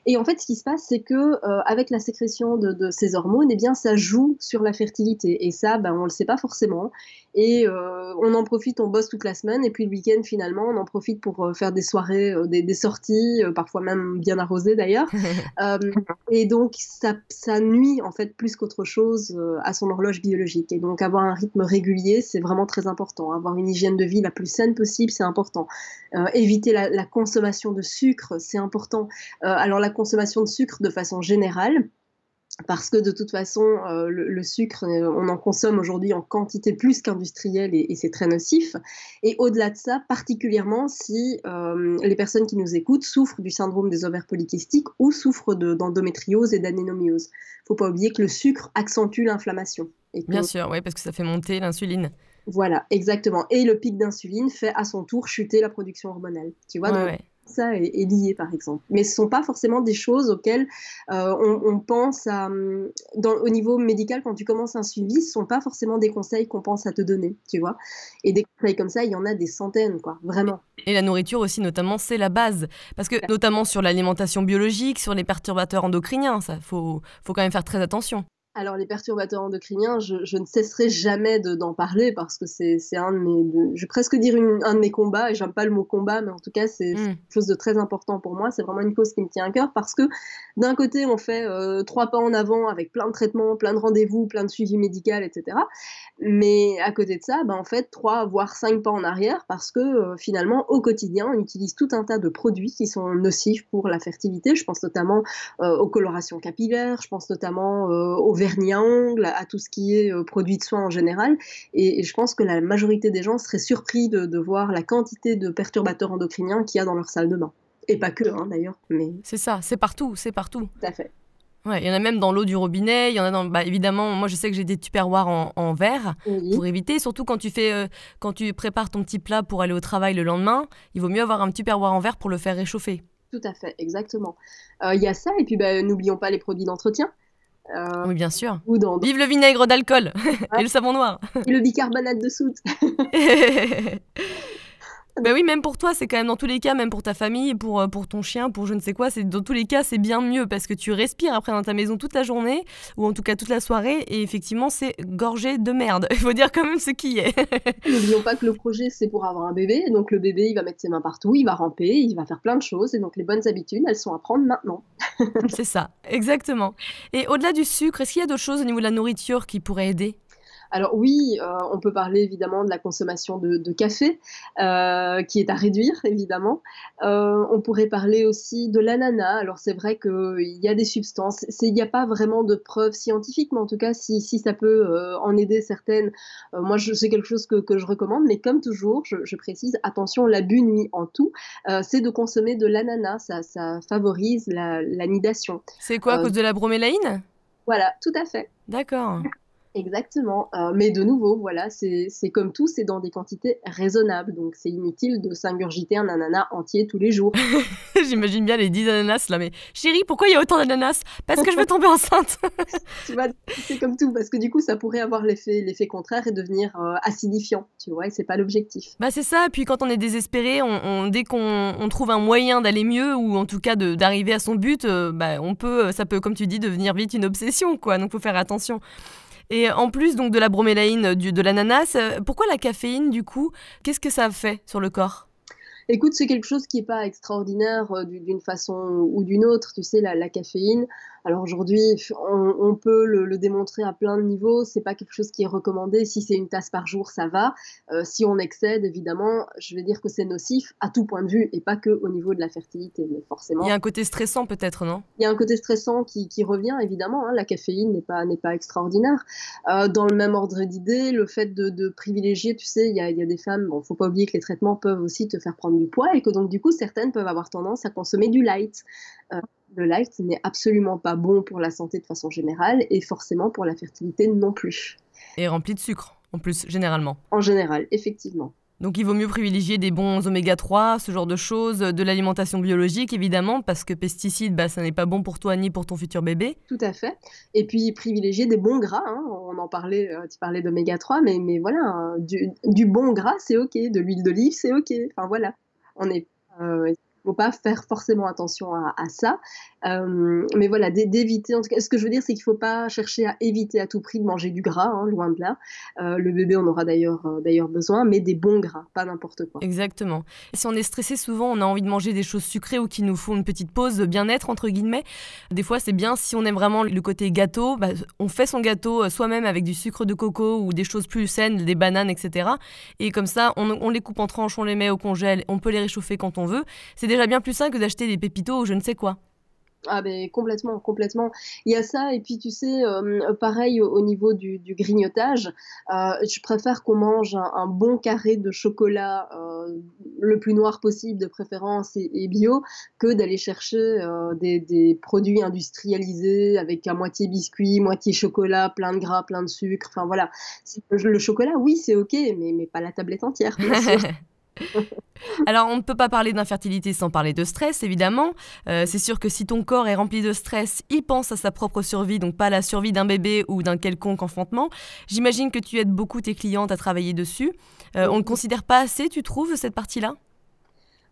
Et en fait, ce qui se passe, c'est que euh, avec la sécrétion de, de, ces hormones, eh bien, ça joue sur la fertilité. Et ça, ben, on le sait pas forcément. Et euh, on en profite, on bosse toute la semaine, et puis le week-end, finalement, on en profite pour euh, faire des soirées, des, des, sorties, parfois même bien arrosées d'ailleurs. [LAUGHS] et donc, ça, ça, nuit, en fait, plus qu'autre chose à son horloge biologique. Et donc, avoir un rythme régulier, c'est vraiment très important. Avoir une hygiène de vie la plus saine possible, c'est important. éviter la, la, consommation de sucre, c'est important. alors, la consommation de sucre de façon générale, parce que de toute façon, euh, le, sucre, euh, on en consomme aujourd'hui en quantité plus qu'industrielle et, c'est très nocif. Et au-delà de ça, particulièrement si euh, les personnes qui nous écoutent souffrent du syndrome des ovaires polykystiques ou souffrent d'endométriose et d'anénomiose. Il ne faut pas oublier que le sucre accentue l'inflammation. Bien sûr, oui, parce que ça fait monter l'insuline. Voilà, exactement. Et le pic d'insuline fait à son tour chuter la production hormonale. Tu vois, ça est, lié, par exemple. Mais ce ne sont pas forcément des choses auxquelles euh, on, pense à, dans, au niveau médical, quand tu commences un suivi, ce ne sont pas forcément des conseils qu'on pense à te donner, tu vois. Et des conseils comme ça, il y en a des centaines, quoi, vraiment. Et la nourriture aussi, notamment, c'est la base. Parce que, notamment sur l'alimentation biologique, sur les perturbateurs endocriniens, ça, faut, faut quand même faire très attention. Alors les perturbateurs endocriniens, je, ne cesserai jamais d'en parler parce que c'est un de mes, je vais presque dire un de mes combats et j'aime pas le mot combat, mais en tout cas c'est mm. quelque chose de très important pour moi. C'est vraiment une cause qui me tient à cœur parce que d'un côté on fait euh, trois pas en avant avec plein de traitements, plein de rendez-vous, plein de suivi médical, etc. Mais à côté de ça, ben, en fait trois voire cinq pas en arrière parce que euh, finalement au quotidien on utilise tout un tas de produits qui sont nocifs pour la fertilité. Je pense notamment euh, aux colorations capillaires, je pense notamment aux vernis à ongles, à tout ce qui est euh, produit de soins en général. Et, je pense que la majorité des gens seraient surpris de, voir la quantité de perturbateurs endocriniens qu'il y a dans leur salle de bain. Et pas que, hein, d'ailleurs. Mais... C'est ça, c'est partout, c'est partout. Tout à fait. Ouais, il y en a même dans l'eau du robinet, il y en a dans, bah, évidemment, moi je sais que j'ai des tupperwares en, en verre pour éviter, surtout quand tu fais, euh, quand tu prépares ton petit plat pour aller au travail le lendemain, il vaut mieux avoir un tupperware en verre pour le faire réchauffer. Tout à fait, exactement. Euh, il y a ça, et puis bah, n'oublions pas les produits d'entretien. Euh, oui, bien sûr. Vive le vinaigre d'alcool [LAUGHS] et le savon noir. Et le bicarbonate de soude. [LAUGHS] Ben oui, même pour toi, c'est quand même dans tous les cas, même pour ta famille, pour, euh, pour ton chien, pour je ne sais quoi, c'est dans tous les cas, c'est bien mieux parce que tu respires après dans ta maison toute la journée, ou en tout cas toute la soirée, et effectivement, c'est gorgé de merde. [LAUGHS] Il faut dire quand même ce qui est. [LAUGHS] N'oublions pas que le projet, c'est pour avoir un bébé, donc le bébé, il va mettre ses mains partout, il va ramper, il va faire plein de choses, et donc les bonnes habitudes, elles sont à prendre maintenant. c'est ça, exactement. Et au-delà du sucre, est-ce qu'il y a d'autres choses au niveau de la nourriture qui pourraient aider? Alors oui, euh, on peut parler évidemment de la consommation de, café, euh, qui est à réduire évidemment. Euh, on pourrait parler aussi de l'ananas. Alors c'est vrai qu'il y a des substances, il n'y a pas vraiment de preuves scientifiques, mais en tout cas si, ça peut en aider certaines, moi c'est quelque chose que, je recommande, mais comme toujours, je, précise, attention, l'abus nuit en tout, c'est de consommer de l'ananas, ça, favorise la, la nidation. C'est quoi à cause de la bromélaïne voilà, tout à fait. D'accord. Exactement. Euh, mais de nouveau, voilà, c'est comme tout, c'est dans des quantités raisonnables. Donc c'est inutile de s'ingurgiter un ananas entier tous les jours. [LAUGHS] J'imagine bien les 10 ananas là, mais chérie, pourquoi il y a autant d'ananas? Parce que je veux tomber enceinte. [LAUGHS] tu vois, c'est comme tout, parce que du coup, ça pourrait avoir l'effet contraire et devenir euh, acidifiant, tu vois, et c'est pas l'objectif. Bah c'est ça, puis quand on est désespéré, on, dès qu'on trouve un moyen d'aller mieux, ou en tout cas d'arriver à son but, euh, bah, on peut, ça peut, comme tu dis, devenir vite une obsession, quoi. Donc faut faire attention. Et en plus donc de la bromélaïne, de l'ananas, euh, pourquoi la caféine du coup? Qu'est-ce que ça fait sur le corps? Écoute, c'est quelque chose qui n'est pas extraordinaire euh, d'une façon ou d'une autre. Tu sais, la, caféine, Alors aujourd'hui, on, peut le, démontrer à plein de niveaux. C'est pas quelque chose qui est recommandé. Si c'est une tasse par jour, ça va. Euh, si on excède, évidemment, je vais dire que c'est nocif à tout point de vue et pas que au niveau de la fertilité, mais forcément. Il y a un côté stressant peut-être, non? Il y a un côté stressant qui, revient évidemment. Hein. La caféine n'est pas n'est pas extraordinaire. Euh, dans le même ordre d'idée, le fait de, privilégier, tu sais, il y a, des femmes. Bon, faut pas oublier que les traitements peuvent aussi te faire prendre du poids et que donc du coup certaines peuvent avoir tendance à consommer du light. Euh, le light n'est absolument pas bon pour la santé de façon générale et forcément pour la fertilité non plus. Et rempli de sucre, en plus, généralement. En général, effectivement. Donc il vaut mieux privilégier des bons oméga 3, ce genre de choses, de l'alimentation biologique évidemment, parce que pesticides, bah, ça n'est pas bon pour toi ni pour ton futur bébé. Tout à fait. Et puis privilégier des bons gras, hein. on en parlait, euh, tu parlais d'oméga 3, mais, mais voilà, hein, du, bon gras c'est ok, de l'huile d'olive c'est ok, enfin voilà. On est, euh, faut pas faire forcément attention à, ça. Euh, mais voilà, d'éviter. En tout cas, ce que je veux dire, c'est qu'il faut pas chercher à éviter à tout prix de manger du gras, hein, loin de là. Euh, le bébé en aura d'ailleurs euh, d'ailleurs besoin, mais des bons gras, pas n'importe quoi. Exactement. si on est stressé, souvent, on a envie de manger des choses sucrées ou qui nous font une petite pause bien-être entre guillemets. Des fois, c'est bien si on aime vraiment le côté gâteau, bah, on fait son gâteau soi-même avec du sucre de coco ou des choses plus saines, des bananes, etc. Et comme ça, on, on les coupe en tranches, on les met au congèle, on peut les réchauffer quand on veut. C'est déjà bien plus simple que d'acheter des pépitos ou je ne sais quoi. Ah ben complètement, complètement. Il y a ça et puis tu sais, euh, pareil au, niveau du, grignotage, euh, je préfère qu'on mange un, bon carré de chocolat euh, le plus noir possible de préférence et, bio que d'aller chercher des, produits industrialisés avec à moitié biscuit, moitié chocolat, plein de gras, plein de sucre. Enfin voilà, le chocolat oui c'est ok, mais, mais pas la tablette entière. Bien sûr. [LAUGHS] [LAUGHS] Alors, on ne peut pas parler d'infertilité sans parler de stress, évidemment. Euh, c'est sûr que si ton corps est rempli de stress, il pense à sa propre survie, donc pas à la survie d'un bébé ou d'un quelconque enfantement. J'imagine que tu aides beaucoup tes clientes à travailler dessus. Euh, on ne considère pas assez, tu trouves, cette partie-là?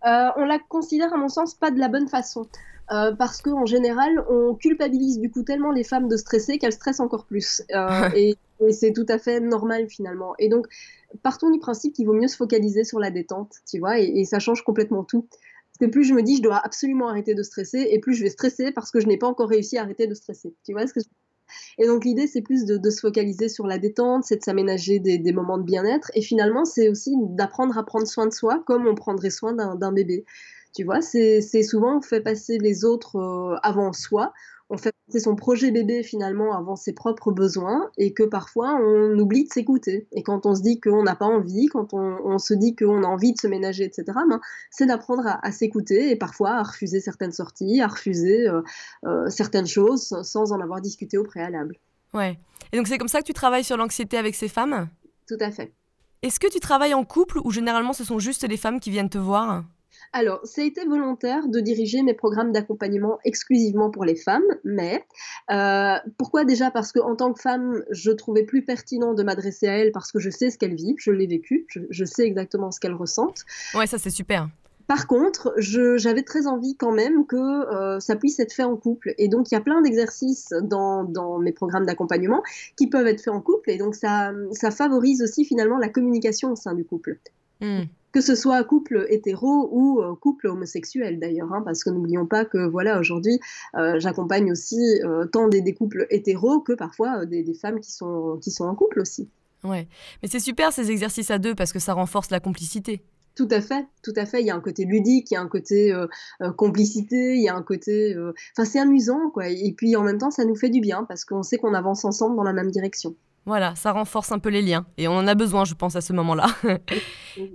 Euh, On la considère, à mon sens, pas de la bonne façon. parce qu'en général, on culpabilise du coup tellement les femmes de stresser qu'elles stressent encore plus. [LAUGHS] et, et c'est tout à fait normal finalement. Et donc, partons du principe qu'il vaut mieux se focaliser sur la détente, tu vois, et, ça change complètement tout. Parce que plus je me dis je dois absolument arrêter de stresser, et plus je vais stresser parce que je n'ai pas encore réussi à arrêter de stresser. Tu vois ce que Et donc l'idée, c'est plus de, se focaliser sur la détente, c'est de s'aménager des, moments de bien-être, et finalement, c'est aussi d'apprendre à prendre soin de soi comme on prendrait soin d'un bébé. Tu vois, c'est souvent on fait passer les autres euh, avant soi on fait passer son projet bébé finalement avant ses propres besoins et que parfois on oublie de s'écouter. Et quand on se dit qu'on n'a pas envie, quand on, se dit qu'on a envie de se ménager, etc., ben, c'est d'apprendre à, s'écouter et parfois à refuser certaines sorties, à refuser euh, euh, certaines choses sans en avoir discuté au préalable. Ouais. Et donc c'est comme ça que tu travailles sur l'anxiété avec ces femmes? Tout à fait. Est-ce que tu travailles en couple ou généralement ce sont juste les femmes qui viennent te voir? Alors, ça a été volontaire de diriger mes programmes d'accompagnement exclusivement pour les femmes, mais euh, pourquoi déjà? Parce qu'en tant que femme, je trouvais plus pertinent de m'adresser à elles parce que je sais ce qu'elles vivent, je l'ai vécu, je, sais exactement ce qu'elles ressentent. Ouais, ça c'est super. Par contre, j'avais très envie quand même que euh, ça puisse être fait en couple. Et donc, il y a plein d'exercices dans, dans, mes programmes d'accompagnement qui peuvent être faits en couple. Et donc, ça, ça favorise aussi finalement la communication au sein du couple. Hmm que ce soit couple hétéro ou euh, couple homosexuel d'ailleurs, hein, parce que n'oublions pas que voilà aujourd'hui euh, j'accompagne aussi euh, tant des, couples hétéros que parfois des, femmes qui sont, qui sont en couple aussi. Ouais, mais c'est super ces exercices à deux parce que ça renforce la complicité. Tout à fait, tout à fait. Il y a un côté ludique, il y a un côté complicité, il y a un côté. Enfin, c'est amusant, quoi. Et puis en même temps, ça nous fait du bien parce qu'on sait qu'on avance ensemble dans la même direction. Voilà, ça renforce un peu les liens. Et on en a besoin, je pense, à ce moment-là.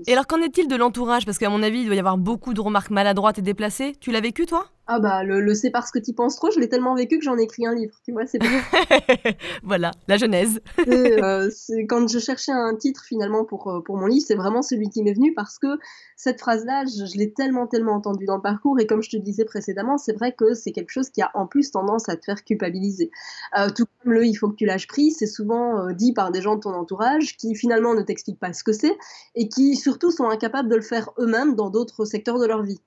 et alors, qu'en est-il de l'entourage? Parce qu'à mon avis, il doit y avoir beaucoup de remarques maladroites et déplacées. Tu l'as vécu, toi? Ah bah le, le c'est parce que tu penses trop, je l'ai tellement vécu que j'en ai écrit un livre, tu vois, c'est [LAUGHS] Voilà, la genèse. Euh, c'est, quand je cherchais un titre finalement pour, euh, pour mon livre, c'est vraiment celui qui m'est venu parce que cette phrase-là, je, l'ai tellement tellement entendue dans le parcours et comme je te disais précédemment, c'est vrai que c'est quelque chose qui a en plus tendance à te faire culpabiliser. Euh, tout comme le il faut que tu lâches prise, c'est souvent dit par des gens de ton entourage qui finalement ne t'expliquent pas ce que c'est et qui surtout sont incapables de le faire eux-mêmes dans d'autres secteurs de leur vie.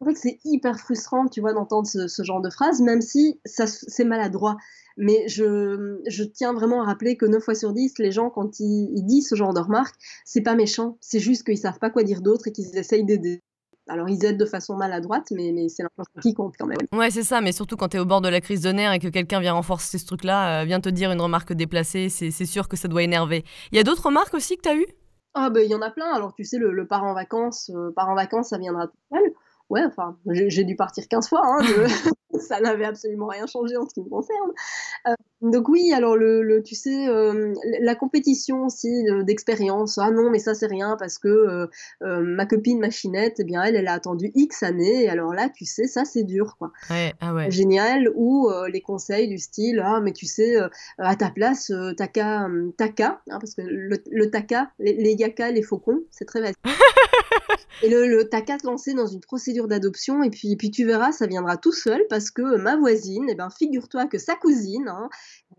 En fait, c'est hyper frustrant, tu vois, d'entendre ce, genre de phrase, même si ça, c'est maladroit. Mais je, je, tiens vraiment à rappeler que 9 fois sur 10, les gens, quand ils, disent ce genre de remarques, c'est pas méchant, c'est juste qu'ils savent pas quoi dire d'autre et qu'ils essayent d'aider. Alors ils aident de façon maladroite, mais, mais c'est l'intention qui compte quand même. Ouais, c'est ça, mais surtout quand tu es au bord de la crise de nerfs et que quelqu'un vient renforcer ce truc-là, vient te dire une remarque déplacée, c'est sûr que ça doit énerver. Il y a d'autres remarques aussi que tu as eues? Ah ben il y en a plein. Alors tu sais, le, le part en vacances, part en vacances, ça viendra tout seul ouais, enfin, j'ai dû partir 15 fois, hein, [LAUGHS] ça n'avait absolument rien changé en ce qui me concerne. Euh, donc oui, alors le, tu sais, euh, la compétition aussi d'expérience, ah non, mais ça c'est rien parce que euh, ma copine machinette, eh bien elle, elle a attendu X années, et alors là, tu sais, ça c'est dur, quoi. Ouais, ah ouais. Génial, ou les conseils du style, ah mais tu sais, à ta place, taka, taka, hein, parce que le, taka, les, les yaka, les faucons, c'est très facile. [LAUGHS] Et le, le qu'à te lancer dans une procédure d'adoption et puis, puis tu verras, ça viendra tout seul parce que ma voisine, eh ben, figure-toi que sa cousine hein,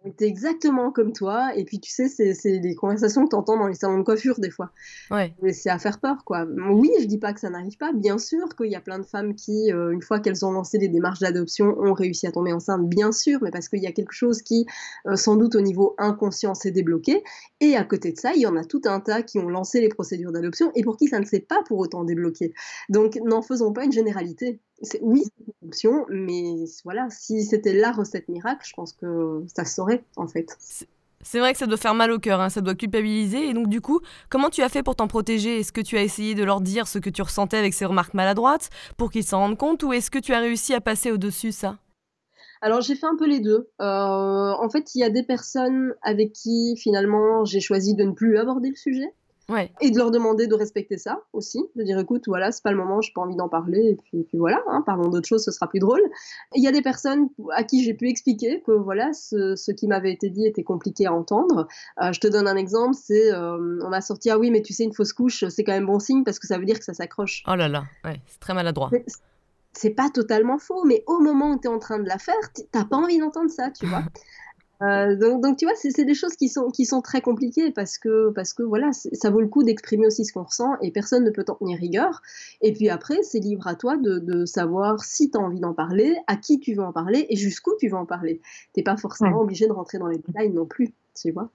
était exactement comme toi. Et puis tu sais, c'est des conversations que tu entends dans les salons de coiffure des fois. Ouais. C'est à faire peur, quoi. Oui, je dis pas que ça n'arrive pas. Bien sûr qu'il y a plein de femmes qui, euh, une fois qu'elles ont lancé des démarches d'adoption, ont réussi à tomber enceinte, bien sûr, mais parce qu'il y a quelque chose qui, euh, sans doute au niveau inconscient, s'est débloqué. Et à côté de ça, il y en a tout un tas qui ont lancé les procédures d'adoption et pour qui ça ne s'est pas pour autant débloqué. Donc n'en faisons pas une généralité. Oui, c'est une option, mais voilà, si c'était la recette miracle, je pense que ça se saurait en fait. C'est vrai que ça doit faire mal au cœur, hein, ça doit culpabiliser. Et donc, du coup, comment tu as fait pour t'en protéger? Est-ce que tu as essayé de leur dire ce que tu ressentais avec ces remarques maladroites pour qu'ils s'en rendent compte Ou est-ce que tu as réussi à passer au-dessus ça? Alors j'ai fait un peu les deux. Euh, en fait, il y a des personnes avec qui finalement j'ai choisi de ne plus aborder le sujet. Et de leur demander de respecter ça aussi, de dire écoute, voilà, c'est pas le moment, j'ai pas envie d'en parler, et puis, puis voilà, hein, parlons d'autre chose, ce sera plus drôle. Il y a des personnes à qui j'ai pu expliquer que voilà, ce, ce qui m'avait été dit était compliqué à entendre. Euh, je te donne un exemple, c'est euh, on m'a sorti ah oui, mais tu sais, une fausse couche, c'est quand même bon signe parce que ça veut dire que ça s'accroche. Oh là là, ouais, c'est très maladroit. C'est pas totalement faux, mais au moment où tu es en train de la faire, t'as pas envie d'entendre ça, tu vois. [LAUGHS] Euh, donc, donc, tu vois, c'est des choses qui sont, qui sont très compliquées parce que, parce que voilà, ça vaut le coup d'exprimer aussi ce qu'on ressent et personne ne peut t'en tenir rigueur. Et puis après, c'est libre à toi de, de savoir si tu as envie d'en parler, à qui tu veux en parler et jusqu'où tu veux en parler. T'es pas forcément obligé de rentrer dans les détails non plus, tu vois.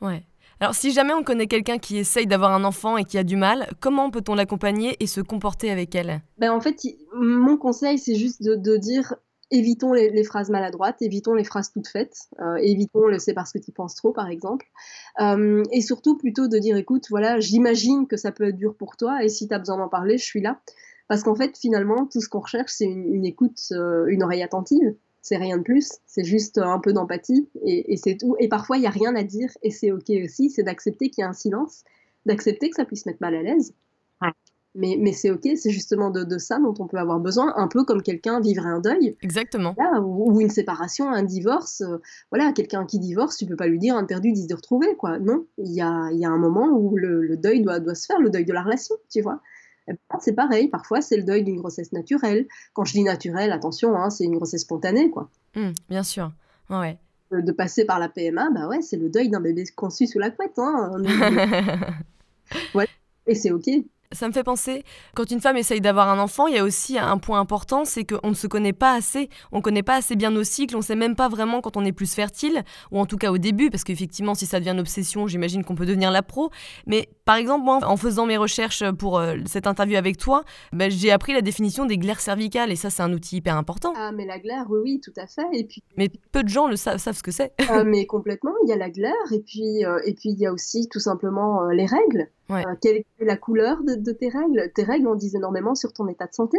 Ouais. Alors, si jamais on connaît quelqu'un qui essaye d'avoir un enfant et qui a du mal, comment peut-on l'accompagner et se comporter avec elle? Ben, En fait, mon conseil, c'est juste de, de dire évitons les, phrases maladroites, évitons les phrases toutes faites, euh, évitons le c'est parce que tu penses trop, par exemple. Euh, et surtout, plutôt de dire écoute, voilà, j'imagine que ça peut être dur pour toi, et si tu as besoin d'en parler, je suis là. Parce qu'en fait, finalement, tout ce qu'on recherche, c'est une, écoute, euh, une oreille attentive. C'est rien de plus, c'est juste un peu d'empathie, et, c'est tout. Et parfois, il n'y a rien à dire, et c'est OK aussi, c'est d'accepter qu'il y a un silence, d'accepter que ça puisse mettre mal à l'aise. Mais, mais c'est ok, c'est justement de, de, ça dont on peut avoir besoin, un peu comme quelqu'un vivrait un deuil. Exactement. ou, une séparation, un divorce. Euh, voilà, quelqu'un qui divorce, tu peux pas lui dire un perdu, dix de retrouver, quoi. Non, il y a, y a, un moment où le, le, deuil doit, doit se faire, le deuil de la relation, tu vois. Ben, c'est pareil, parfois c'est le deuil d'une grossesse naturelle. Quand je dis naturelle, attention, hein, c'est une grossesse spontanée, quoi. Mmh, bien sûr, ouais. De, passer par la PMA, bah ouais, c'est le deuil d'un bébé conçu sous la couette, hein. [LAUGHS] et c'est ok. Ça me fait penser, quand une femme essaye d'avoir un enfant, il y a aussi un point important, c'est qu'on ne se connaît pas assez, on ne connaît pas assez bien nos cycles, on ne sait même pas vraiment quand on est plus fertile, ou en tout cas au début, parce qu'effectivement, si ça devient une obsession, j'imagine qu'on peut devenir la pro. Mais par exemple, moi, en faisant mes recherches pour euh, cette interview avec toi, ben, j'ai appris la définition des glaires cervicales, et ça, c'est un outil hyper important. Ah, mais la glaire, oui, oui, tout à fait. Et puis... Mais peu de gens le savent, savent ce que c'est. Ah, mais complètement, il y a la glaire, et puis, euh, et puis il y a aussi tout simplement euh, les règles. Euh, quelle est la couleur de, tes règles? Tes règles en disent énormément sur ton état de santé.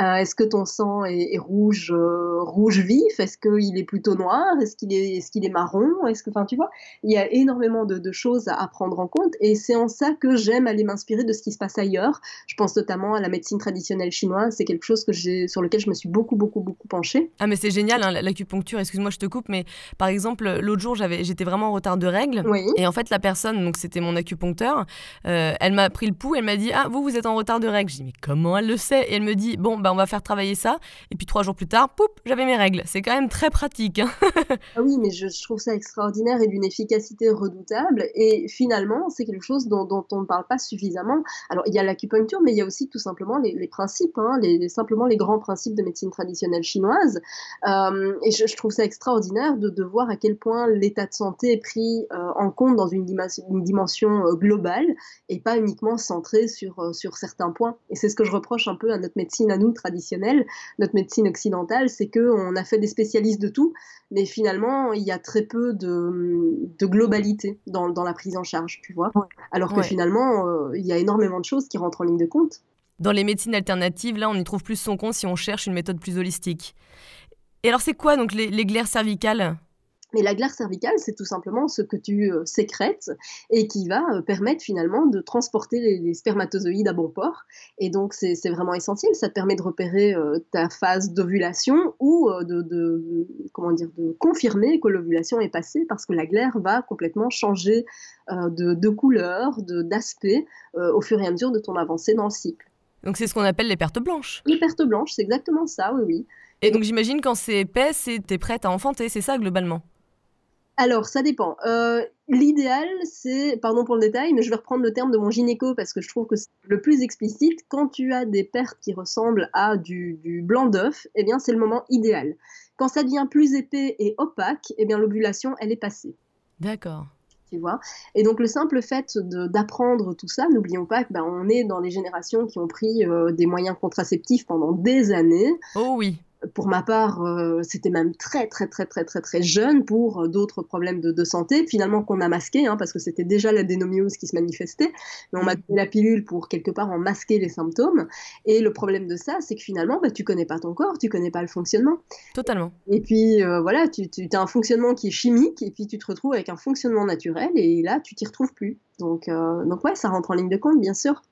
Euh, est-ce que ton sang est, rouge, euh, rouge vif? Est-ce qu'il est plutôt noir? Est-ce qu'il est, est, qu'il est marron? Est-ce que, enfin, tu vois, il y a énormément de, choses à, prendre en compte, et c'est en ça que j'aime aller m'inspirer de ce qui se passe ailleurs. Je pense notamment à la médecine traditionnelle chinoise. C'est quelque chose que j'ai, sur lequel je me suis beaucoup, beaucoup, beaucoup penchée. Ah, mais c'est génial, hein, l'acupuncture. Excuse-moi, je te coupe, mais par exemple, l'autre jour, j'avais, j'étais vraiment en retard de règles, et en fait, la personne, donc c'était mon acupuncteur, elle m'a pris le pouls, elle m'a dit, ah, vous, vous êtes en retard de règles. Je dis, mais comment elle le sait? Et elle me dit, bon bah, on va faire travailler ça. Et puis trois jours plus tard, poup, j'avais mes règles. C'est quand même très pratique. Hein. [LAUGHS] ah oui, mais je, trouve ça extraordinaire et d'une efficacité redoutable. Et finalement, c'est quelque chose dont, on ne parle pas suffisamment. Alors, il y a l'acupuncture, mais il y a aussi tout simplement les, principes, hein, les, simplement les grands principes de médecine traditionnelle chinoise. Euh, et je, trouve ça extraordinaire de, voir à quel point l'état de santé est pris euh, en compte dans une, dimension euh, globale et pas uniquement centré sur, sur certains points. Et c'est ce que je reproche un peu à notre médecine, à nous, traditionnelle, notre médecine occidentale, c'est qu'on a fait des spécialistes de tout, mais finalement, il y a très peu de, de globalité dans, dans, la prise en charge, tu vois. Alors que finalement, euh, il y a énormément de choses qui rentrent en ligne de compte. Dans les médecines alternatives, là, on y trouve plus son compte si on cherche une méthode plus holistique. Et alors, c'est quoi donc les, les glaires cervicales mais la glaire cervicale, c'est tout simplement ce que tu euh, sécrètes et qui va euh, permettre finalement de transporter les, spermatozoïdes à bon port. Et donc, c'est vraiment essentiel. Ça te permet de repérer euh, ta phase d'ovulation ou de, comment dire, de confirmer que l'ovulation est passée parce que la glaire va complètement changer de, de, couleur, d'aspect au fur et à mesure de ton avancée dans le cycle. Donc, c'est ce qu'on appelle les pertes blanches. Les pertes blanches, c'est exactement ça, oui, oui. Et donc, j'imagine quand c'est épais, es prête à enfanter, c'est ça globalement? Alors, ça dépend. Euh, l'idéal, c'est, pardon pour le détail, mais je vais reprendre le terme de mon gynéco parce que je trouve que c'est le plus explicite. Quand tu as des pertes qui ressemblent à du, blanc d'œuf, eh bien, c'est le moment idéal. Quand ça devient plus épais et opaque, eh bien, l'ovulation, elle est passée. D'accord. Tu vois? Et donc le simple fait d'apprendre tout ça, n'oublions pas que ben, on est dans les générations qui ont pris euh, des moyens contraceptifs pendant des années. Oh oui pour ma part, euh, c'était même très, très, très, très, très, très jeune pour euh, d'autres problèmes de, santé, finalement qu'on a masqué, hein, parce que c'était déjà la dénomiose qui se manifestait, mais on m'a donné la pilule pour quelque part en masquer les symptômes. Et le problème de ça, c'est que finalement, bah, tu connais pas ton corps, tu connais pas le fonctionnement. Totalement. Et puis, euh, voilà, tu, tu as un fonctionnement qui est chimique, et puis tu te retrouves avec un fonctionnement naturel, et là, tu t'y retrouves plus. Donc, donc ouais, ça rentre en ligne de compte, bien sûr.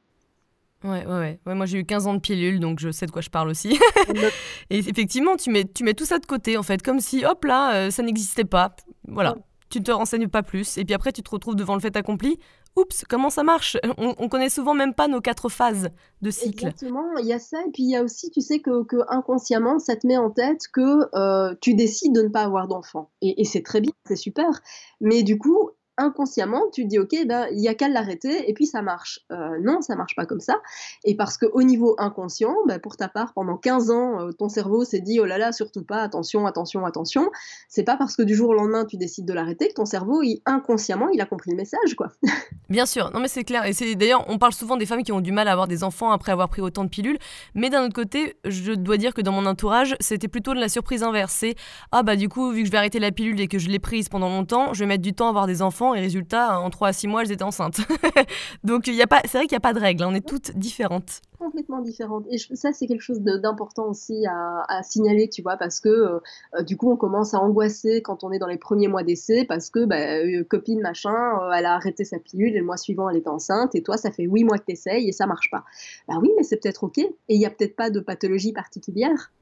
Ouais, ouais, ouais. moi, j'ai eu 15 ans de pilule, donc je sais de quoi je parle aussi. [LAUGHS] et effectivement, tu mets, tu mets tout ça de côté, en fait, comme si, hop là, euh, ça n'existait pas. Voilà. Tu te renseignes pas plus. Et puis après, tu te retrouves devant le fait accompli. Oups, comment ça marche? On, connaît souvent même pas nos quatre phases de cycle. Exactement, il y a ça. Et puis il y a aussi, tu sais, que, que inconsciemment, ça te met en tête que euh, tu décides de ne pas avoir d'enfant. Et, et c'est très bien, c'est super. Mais du coup, inconsciemment, tu te dis, OK, ben, il y a qu'à l'arrêter et puis ça marche. Euh, non, ça marche pas comme ça. Et parce qu'au niveau inconscient, ben, pour ta part, pendant 15 ans, euh, ton cerveau s'est dit, oh là là, surtout pas, attention, attention, attention. C'est pas parce que du jour au lendemain, tu décides de l'arrêter que ton cerveau, inconsciemment, il a compris le message, quoi. [LAUGHS] Bien sûr, non mais c'est clair. Et c'est d'ailleurs, on parle souvent des femmes qui ont du mal à avoir des enfants après avoir pris autant de pilules. Mais d'un autre côté, je dois dire que dans mon entourage, c'était plutôt de la surprise inverse. ah bah du coup, vu que je vais arrêter la pilule et que je l'ai prise pendant longtemps, je vais mettre du temps à avoir des enfants et résultat, en 3 à 6 mois, elles étaient enceintes. [LAUGHS] Donc c'est vrai qu'il n'y a pas de règle, on est toutes différentes complètement différentes. Et ça, c'est quelque chose d'important aussi à, signaler, tu vois, parce que euh, euh, du coup, on commence à angoisser quand on est dans les premiers mois d'essai, parce que bah, euh, copine, machin, elle a arrêté sa pilule, et le mois suivant, elle est enceinte, et toi, ça fait huit mois que tu essayes, et ça marche pas. Bah oui, mais c'est peut-être OK, et il n'y a peut-être pas de pathologie particulière.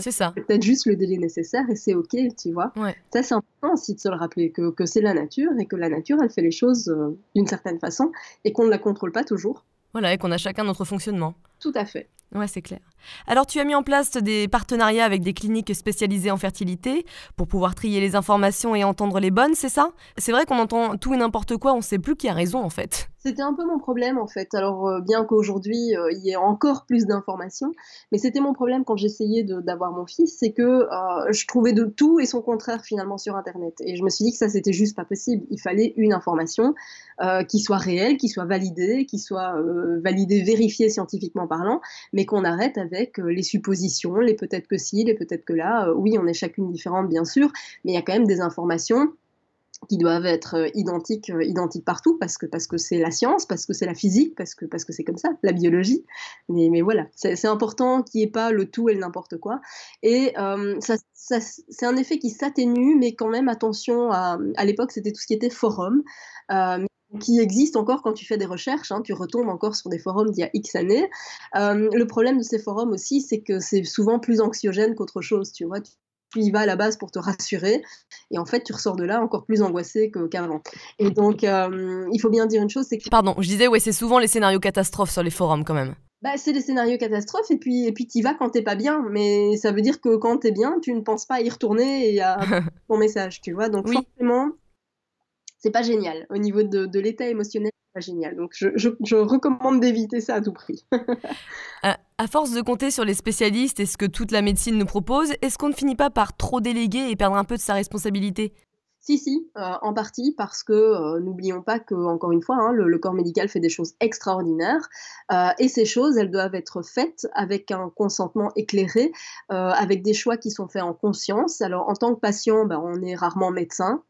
c'est ça. Peut-être juste le délai nécessaire, et c'est OK, tu vois. Ça, c'est important aussi de se le rappeler, que, que c'est la nature, et que la nature, elle fait les choses d'une certaine façon, et qu'on ne la contrôle pas toujours. Voilà, et qu'on a chacun notre fonctionnement. Tout à fait. Ouais, c'est clair. Alors, tu as mis en place des partenariats avec des cliniques spécialisées en fertilité pour pouvoir trier les informations et entendre les bonnes, c'est ça? C'est vrai qu'on entend tout et n'importe quoi, on ne sait plus qui a raison en fait. C'était un peu mon problème en fait. Alors, euh, bien qu'aujourd'hui euh, il y ait encore plus d'informations, mais c'était mon problème quand j'essayais d'avoir mon fils, c'est que euh, je trouvais de tout et son contraire finalement sur Internet. Et je me suis dit que ça c'était juste pas possible. Il fallait une information qui soit réelle, qui soit validée, qui soit validée, vérifiée scientifiquement parlant, mais qu'on arrête avec les suppositions, les peut-être que si, les peut-être que là. oui, on est chacune différente bien sûr, mais il y a quand même des informations qui doivent être euh, identiques, euh, identiques partout parce que parce que c'est la science, parce que c'est la physique, parce que parce que c'est comme ça, la biologie. Mais, voilà, c'est important qu'il n'y ait pas le tout et le n'importe quoi. Et euh, ça, c'est un effet qui s'atténue, mais quand même attention à l'époque c'était tout ce qui était forum. Qui existe encore quand tu fais des recherches, hein, tu retombes encore sur des forums d'il y a X années. le problème de ces forums aussi, c'est que c'est souvent plus anxiogène qu'autre chose, tu vois tu y vas à la base pour te rassurer, et en fait, tu ressors de là encore plus angoissé qu'avant. Et donc, euh, il faut bien dire une chose, c'est que... Pardon, je disais, ouais, c'est souvent les scénarios catastrophes sur les forums quand même. bah, c'est des scénarios catastrophes et puis et puis t'y vas quand t'es pas bien, mais ça veut dire que quand t'es bien, tu ne penses pas à y retourner et à [LAUGHS] ton message, tu vois. Donc forcément, c'est pas génial au niveau de, l'état émotionnel, c'est pas génial. Donc je, je, recommande d'éviter ça à tout prix. [LAUGHS] à force de compter sur les spécialistes et ce que toute la médecine nous propose, est-ce qu'on ne finit pas par trop déléguer et perdre un peu de sa responsabilité? Si, si, euh, en partie parce que euh, n'oublions pas que, encore une fois, hein, le, corps médical fait des choses extraordinaires euh, et ces choses, elles doivent être faites avec un consentement éclairé, avec des choix qui sont faits en conscience. Alors, en tant que patient, ben, on est rarement médecin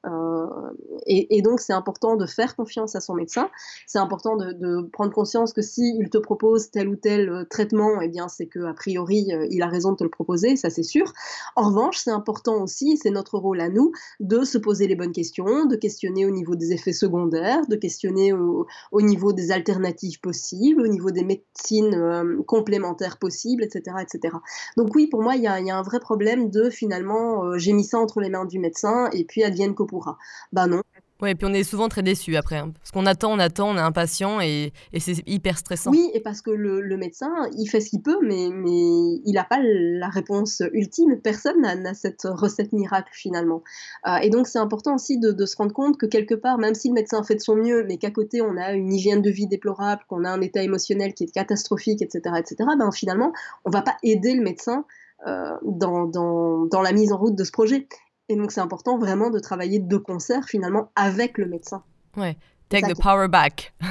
et, donc c'est important de faire confiance à son médecin. C'est important de, prendre conscience que s'il te propose tel ou tel traitement, eh bien, c'est que a priori, il a raison de te le proposer, ça c'est sûr. En revanche, c'est important aussi, c'est notre rôle à nous, de se poser les bonnes questions, de questionner au niveau des effets secondaires, de questionner au, niveau des alternatives possibles, au niveau des médecines euh, complémentaires possibles, etc., etc. Donc oui, pour moi, il y a, un vrai problème de finalement, euh, j'ai mis ça entre les mains du médecin et puis advienne que pourra. Bah non, oui, et puis on est souvent très déçus après. Hein, parce qu'on attend, on attend, on est impatient et, c'est hyper stressant. Oui, et parce que le, médecin, il fait ce qu'il peut, mais, il n'a pas la réponse ultime. Personne n'a cette recette miracle finalement. Euh, et donc c'est important aussi de, se rendre compte que quelque part, même si le médecin fait de son mieux, mais qu'à côté on a une hygiène de vie déplorable, qu'on a un état émotionnel qui est catastrophique, etc., etc., ben finalement, on va pas aider le médecin euh, dans, la mise en route de ce projet. Et donc c'est important vraiment de travailler de concert finalement avec le médecin. Ouais, take the power back. [LAUGHS]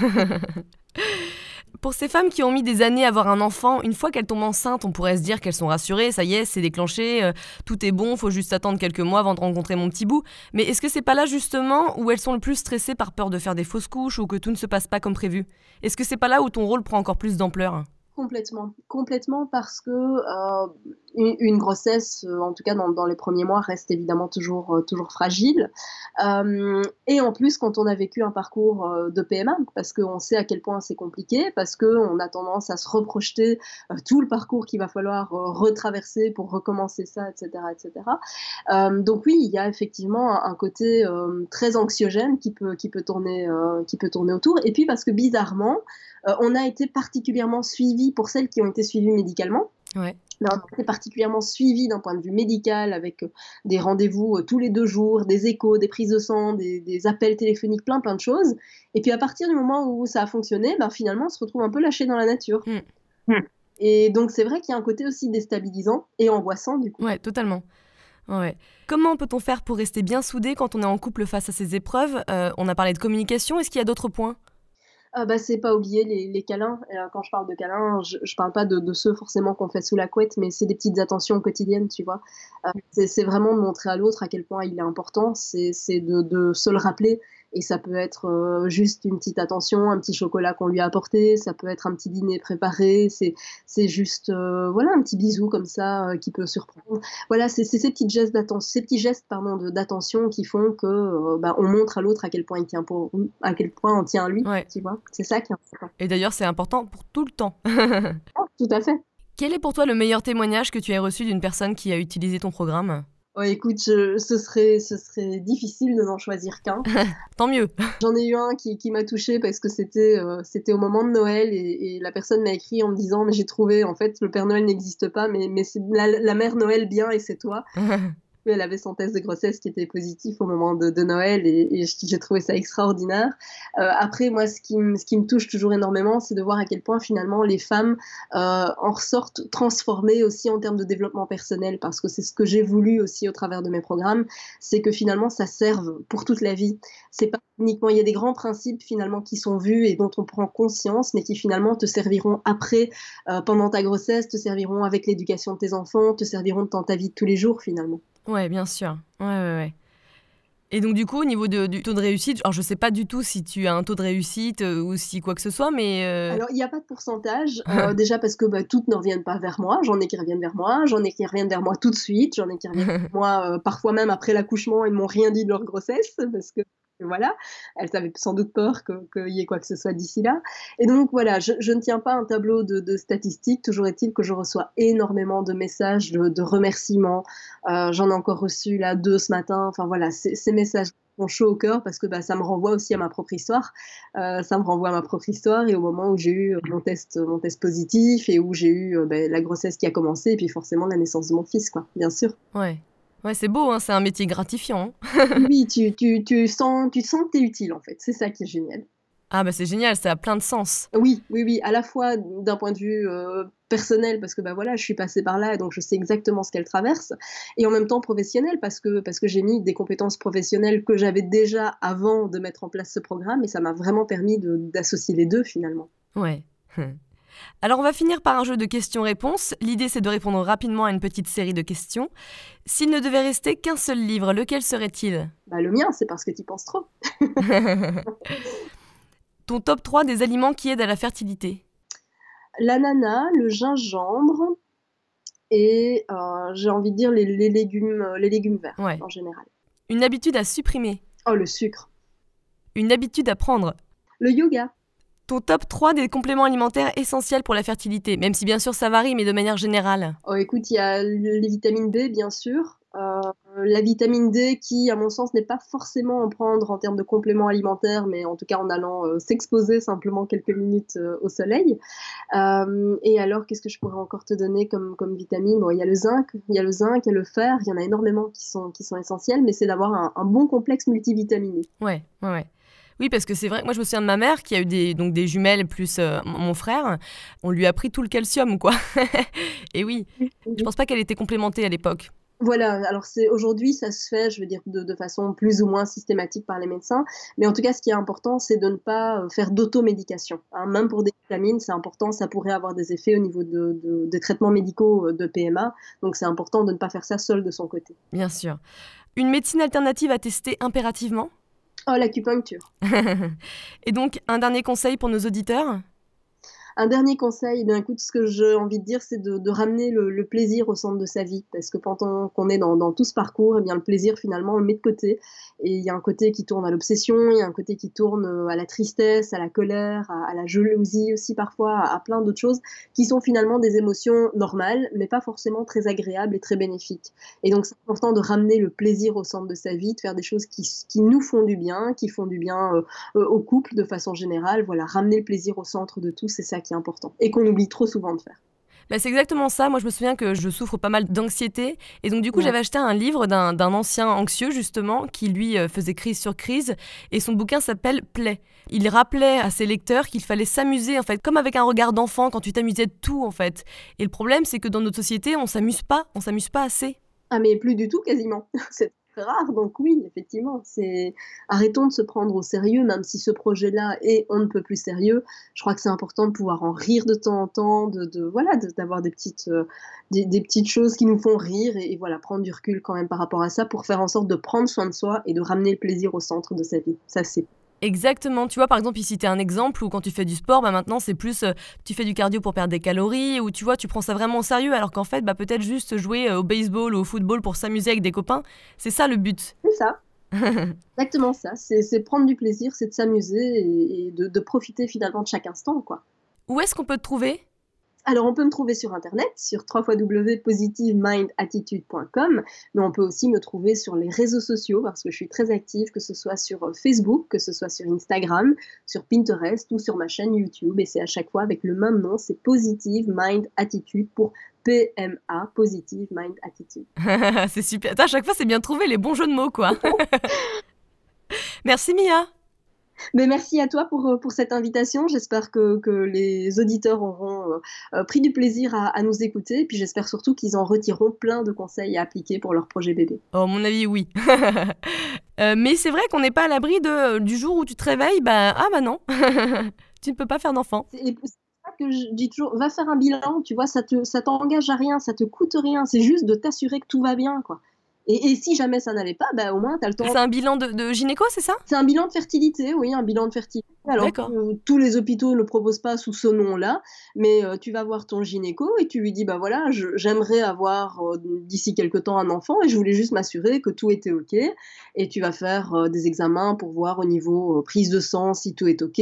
Pour ces femmes qui ont mis des années à avoir un enfant, une fois qu'elles tombent enceintes, on pourrait se dire qu'elles sont rassurées, ça y est, c'est déclenché, euh, tout est bon, faut juste attendre quelques mois avant de rencontrer mon petit bout. Mais est-ce que c'est pas là justement où elles sont le plus stressées par peur de faire des fausses couches ou que tout ne se passe pas comme prévu? Est-ce que c'est pas là où ton rôle prend encore plus d'ampleur? Complètement, complètement parce que euh, une, grossesse, euh, en tout cas dans, les premiers mois, reste évidemment toujours, euh, toujours fragile. et en plus, quand on a vécu un parcours de PMA, parce qu'on sait à quel point c'est compliqué, parce qu'on a tendance à se reprojeter tout le parcours qu'il va falloir retraverser pour recommencer ça, etc. etc. donc oui, il y a effectivement un, côté très anxiogène qui peut, qui, peut tourner, qui peut tourner autour. Et puis parce que bizarrement, on a été particulièrement suivi pour celles qui ont été suivies médicalement. Ouais. on a été particulièrement suivi d'un point de vue médical avec euh, des rendez-vous euh, tous les deux jours, des échos, des prises de sang, des, appels téléphoniques, plein plein de choses. Et puis à partir du moment où ça a fonctionné, ben, finalement on se retrouve un peu lâché dans la nature. Mm. Mm. Et donc c'est vrai qu'il y a un côté aussi déstabilisant et angoissant du coup. Ouais, totalement. Ouais. Comment peut-on faire pour rester bien soudé quand on est en couple face à ces épreuves? Euh, On a parlé de communication, est-ce qu'il y a d'autres points? Ah bah, c'est pas oublier les, les câlins. Euh, quand je parle de câlins, je, je parle pas de, de ceux forcément qu'on fait sous la couette, mais c'est des petites attentions quotidiennes, tu vois. Euh, c'est vraiment de montrer à l'autre à quel point il est important, c'est de, de se le rappeler et ça peut être euh, juste une petite attention, un petit chocolat qu'on lui a apporté, ça peut être un petit dîner préparé, c'est juste euh, voilà un petit bisou comme ça euh, qui peut surprendre. Voilà, c'est ces petits gestes d'attention, ces petits gestes pardon d'attention qui font que bah, on montre à l'autre à quel point il tient pour à quel point on tient à lui, tu vois. C'est ça qui est important. Et d'ailleurs, c'est important pour tout le temps. Oh, tout à fait. Quel est pour toi le meilleur témoignage que tu aies reçu d'une personne qui a utilisé ton programme? Écoute, ce, serait, ce serait difficile de n'en choisir qu'un. [LAUGHS] Tant mieux. J'en ai eu un qui, qui m'a touché parce que c'était euh, c'était au moment de Noël et, la personne m'a écrit en me disant mais j'ai trouvé en fait le Père Noël n'existe pas mais mais c'est la, la, mère Noël bien et c'est toi. [LAUGHS] elle avait son test de grossesse qui était positif au moment de, Noël et, j'ai trouvé ça extraordinaire. Euh, après, moi, ce qui, ce qui, me touche toujours énormément, c'est de voir à quel point finalement les femmes euh, en ressortent transformées aussi en termes de développement personnel, parce que c'est ce que j'ai voulu aussi au travers de mes programmes, c'est que finalement ça serve pour toute la vie. C'est pas uniquement, il y a des grands principes finalement qui sont vus et dont on prend conscience, mais qui finalement te serviront après, euh, pendant ta grossesse, te serviront avec l'éducation de tes enfants, te serviront dans ta vie de tous les jours finalement. Ouais, bien sûr. Ouais, ouais, ouais. Et donc, du coup, au niveau du taux de réussite, alors je sais pas du tout si tu as un taux de réussite euh, ou si quoi que ce soit, mais. Euh, alors, il n'y a pas de pourcentage. [LAUGHS] Euh, déjà parce que bah, toutes ne reviennent pas vers moi. J'en ai qui reviennent vers moi, j'en ai qui reviennent vers moi tout de suite, j'en ai qui reviennent [LAUGHS] vers moi parfois même après l'accouchement et ne m'ont rien dit de leur grossesse parce que voilà, elles avaient sans doute peur qu'il y ait quoi que ce soit d'ici là. Et donc voilà, je, ne tiens pas un tableau de, statistiques, toujours est-il que je reçois énormément de messages de, remerciements. Euh, j'en ai encore reçu là deux ce matin. Enfin voilà, ces messages chaud au cœur parce que bah, ça me renvoie aussi à ma propre histoire. Euh, ça me renvoie à ma propre histoire et au moment où j'ai eu mon test, mon test positif et où j'ai eu bah, la grossesse qui a commencé et puis forcément la naissance de mon fils, quoi, bien sûr. Ouais. Ouais, c'est beau, hein, c'est un métier gratifiant. Hein. [LAUGHS] oui, tu, tu, tu, sens, tu sens que tu es utile en fait, c'est ça qui est génial. Ah bah c'est génial, ça a plein de sens. Oui, oui, oui, à la fois d'un point de vue euh, personnel parce que bah voilà, je suis passée par là et donc je sais exactement ce qu'elle traverse, et en même temps professionnel parce que parce que j'ai mis des compétences professionnelles que j'avais déjà avant de mettre en place ce programme et ça m'a vraiment permis d'associer les deux finalement. Ouais. Alors on va finir par un jeu de questions-réponses. L'idée c'est de répondre rapidement à une petite série de questions. S'il ne devait rester qu'un seul livre, lequel serait-il? Bah, Le mien, c'est parce que tu penses trop. [LAUGHS] [LAUGHS] Ton top 3 des aliments qui aident à la fertilité? L'ananas, le gingembre et euh, j'ai envie de dire les, légumes, les légumes verts en général. Une habitude à supprimer? Oh, le sucre. Une habitude à prendre? Le yoga. Ton top 3 des compléments alimentaires essentiels pour la fertilité, même si bien sûr ça varie, mais de manière générale. Oh, écoute, il y a les vitamines B, bien sûr. Euh, la vitamine D qui, à mon sens, n'est pas forcément en prendre en termes de compléments alimentaires, mais en tout cas en allant euh, s'exposer simplement quelques minutes euh, au soleil. et alors, qu'est-ce que je pourrais encore te donner comme, comme vitamine? Bon, Il y a le zinc, il y a le zinc et le fer, il y en a énormément qui sont, qui sont essentiels, mais c'est d'avoir un, un, bon complexe multivitaminé. Ouais, ouais, ouais. Oui, parce que c'est vrai. Moi, je me souviens de ma mère qui a eu des, donc des jumelles plus euh, mon frère. On lui a pris tout le calcium, quoi. [LAUGHS] Et oui, je pense pas qu'elle était complémentée à l'époque. Voilà, alors c'est aujourd'hui ça se fait, je veux dire, de, façon plus ou moins systématique par les médecins, mais en tout cas ce qui est important c'est de ne pas euh, faire d'automédication. Hein. Même pour des vitamines, c'est important, ça pourrait avoir des effets au niveau de, des traitements médicaux euh, de PMA, donc c'est important de ne pas faire ça seul de son côté. Bien sûr. Une médecine alternative à tester impérativement? Oh, l'acupuncture. [LAUGHS] Et donc, un dernier conseil pour nos auditeurs? Un dernier conseil, eh bien, écoute, ce que j'ai envie de dire, c'est de, ramener le, plaisir au centre de sa vie. Parce que pendant qu'on est dans, tout ce parcours, eh bien, le plaisir, finalement, on le met de côté. Et il y a un côté qui tourne à l'obsession, il y a un côté qui tourne euh, à la tristesse, à la colère, à, la jalousie aussi parfois, à, plein d'autres choses, qui sont finalement des émotions normales, mais pas forcément très agréables et très bénéfiques. Et donc, c'est important de ramener le plaisir au centre de sa vie, de faire des choses qui, nous font du bien, qui font du bien euh, euh, au couple de façon générale. Voilà, ramener le plaisir au centre de tout, c'est ça qui est important et qu'on oublie trop souvent de faire. Bah, c'est exactement ça. Moi, je me souviens que je souffre pas mal d'anxiété. Et donc, du coup, j'avais acheté un livre d'un ancien anxieux, justement, qui lui euh, faisait crise sur crise. Et son bouquin s'appelle Play. Il rappelait à ses lecteurs qu'il fallait s'amuser, en fait, comme avec un regard d'enfant quand tu t'amusais de tout, en fait. Et le problème, c'est que dans notre société, on s'amuse pas. On s'amuse pas assez. Ah, mais plus du tout, quasiment. [LAUGHS] rare. Donc oui, effectivement, c'est arrêtons de se prendre au sérieux, même si ce projet-là est on ne peut plus sérieux. Je crois que c'est important de pouvoir en rire de temps en temps, de, voilà, d'avoir des petites euh, des, petites choses qui nous font rire et, voilà prendre du recul quand même par rapport à ça pour faire en sorte de prendre soin de soi et de ramener le plaisir au centre de sa vie. Ça c'est Exactement. Tu vois, par exemple, ici, tu un exemple où quand tu fais du sport, bah, maintenant, c'est plus euh, tu fais du cardio pour perdre des calories, ou tu vois, tu prends ça vraiment au sérieux, alors qu'en fait, bah, peut-être juste jouer euh, au baseball ou au football pour s'amuser avec des copains. C'est ça le but. C'est ça. [LAUGHS] Exactement ça. C'est prendre du plaisir, c'est de s'amuser et, de, de, profiter finalement de chaque instant, quoi. Où est-ce qu'on peut te trouver? Alors, on peut me trouver sur Internet, sur www.positivemindattitude.com, mais on peut aussi me trouver sur les réseaux sociaux parce que je suis très active, que ce soit sur euh, Facebook, que ce soit sur Instagram, sur Pinterest ou sur ma chaîne YouTube. Et c'est à chaque fois avec le même nom, c'est Positive Mind Attitude pour PMA, Positive Mind Attitude. [LAUGHS] c'est super. à chaque fois, c'est bien trouvé les bons jeux de mots, quoi. [LAUGHS] Merci Mia. Mais merci à toi pour, euh, pour cette invitation. J'espère que, que, les auditeurs auront euh, euh, pris du plaisir à, à, nous écouter. Et puis j'espère surtout qu'ils en retireront plein de conseils à appliquer pour leur projet bébé. Oh, mon avis, oui. [LAUGHS] mais c'est vrai qu'on n'est pas à l'abri du jour où tu te réveilles. Bah, ah bah non, [LAUGHS] tu ne peux pas faire d'enfant. C'est ça que je dis toujours, va faire un bilan, tu vois, ça te, ça t'engage à rien, ça te coûte rien, c'est juste de t'assurer que tout va bien, quoi. Et, si jamais ça n'allait pas, bah, au moins, tu as le temps. C'est un bilan de, gynéco, c'est ça? C'est un bilan de fertilité, oui, un bilan de fertilité. Alors, euh, tous les hôpitaux ne le proposent pas sous ce nom-là, mais euh, tu vas voir ton gynéco et tu lui dis bah voilà, j'aimerais avoir euh, d'ici quelque temps un enfant et je voulais juste m'assurer que tout était ok. Et tu vas faire des examens pour voir au niveau prise de sang si tout est ok.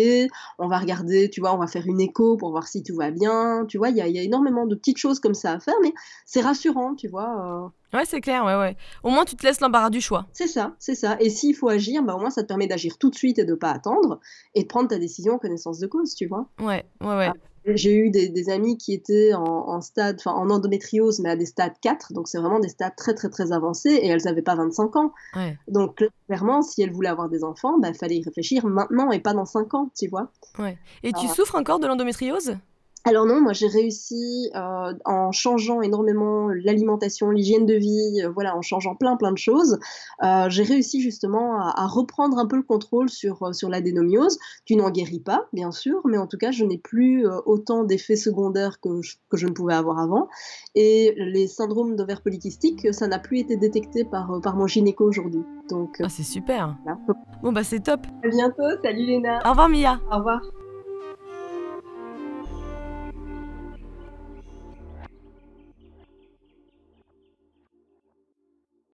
On va regarder, tu vois, on va faire une écho pour voir si tout va bien. Tu vois, il y a, énormément de petites choses comme ça à faire, mais c'est rassurant, tu vois. Ouais, c'est clair, ouais, ouais. Au moins, tu te laisses l'embarras du choix. C'est ça, c'est ça. Et s'il faut agir, bah, au moins, ça te permet d'agir tout de suite et de pas attendre et de prendre ta décision en connaissance de cause, tu vois. Ouais, ouais, ouais. Ah, j'ai eu des, amis qui étaient en, stade, enfin en endométriose, mais à des stades 4, donc c'est vraiment des stades très très très avancés, et elles n'avaient pas 25 ans. Ouais. Donc clairement, si elles voulaient avoir des enfants, il bah, fallait y réfléchir maintenant et pas dans 5 ans, tu vois. Ouais. Et tu souffres encore de l'endométriose? Alors non, moi j'ai réussi euh, en changeant énormément l'alimentation, l'hygiène de vie, euh, voilà, en changeant plein plein de choses, euh, j'ai réussi justement à, reprendre un peu le contrôle sur sur l'adénomiose. Tu n'en guéris pas, bien sûr, mais en tout cas je n'ai plus autant d'effets secondaires que je, que je ne pouvais avoir avant. Et les syndromes d'ovaires polykystiques, ça n'a plus été détecté par par mon gynéco aujourd'hui. Donc ah c'est super. Bon bah c'est top. À bientôt, salut Léna. Au revoir Mia. Au revoir.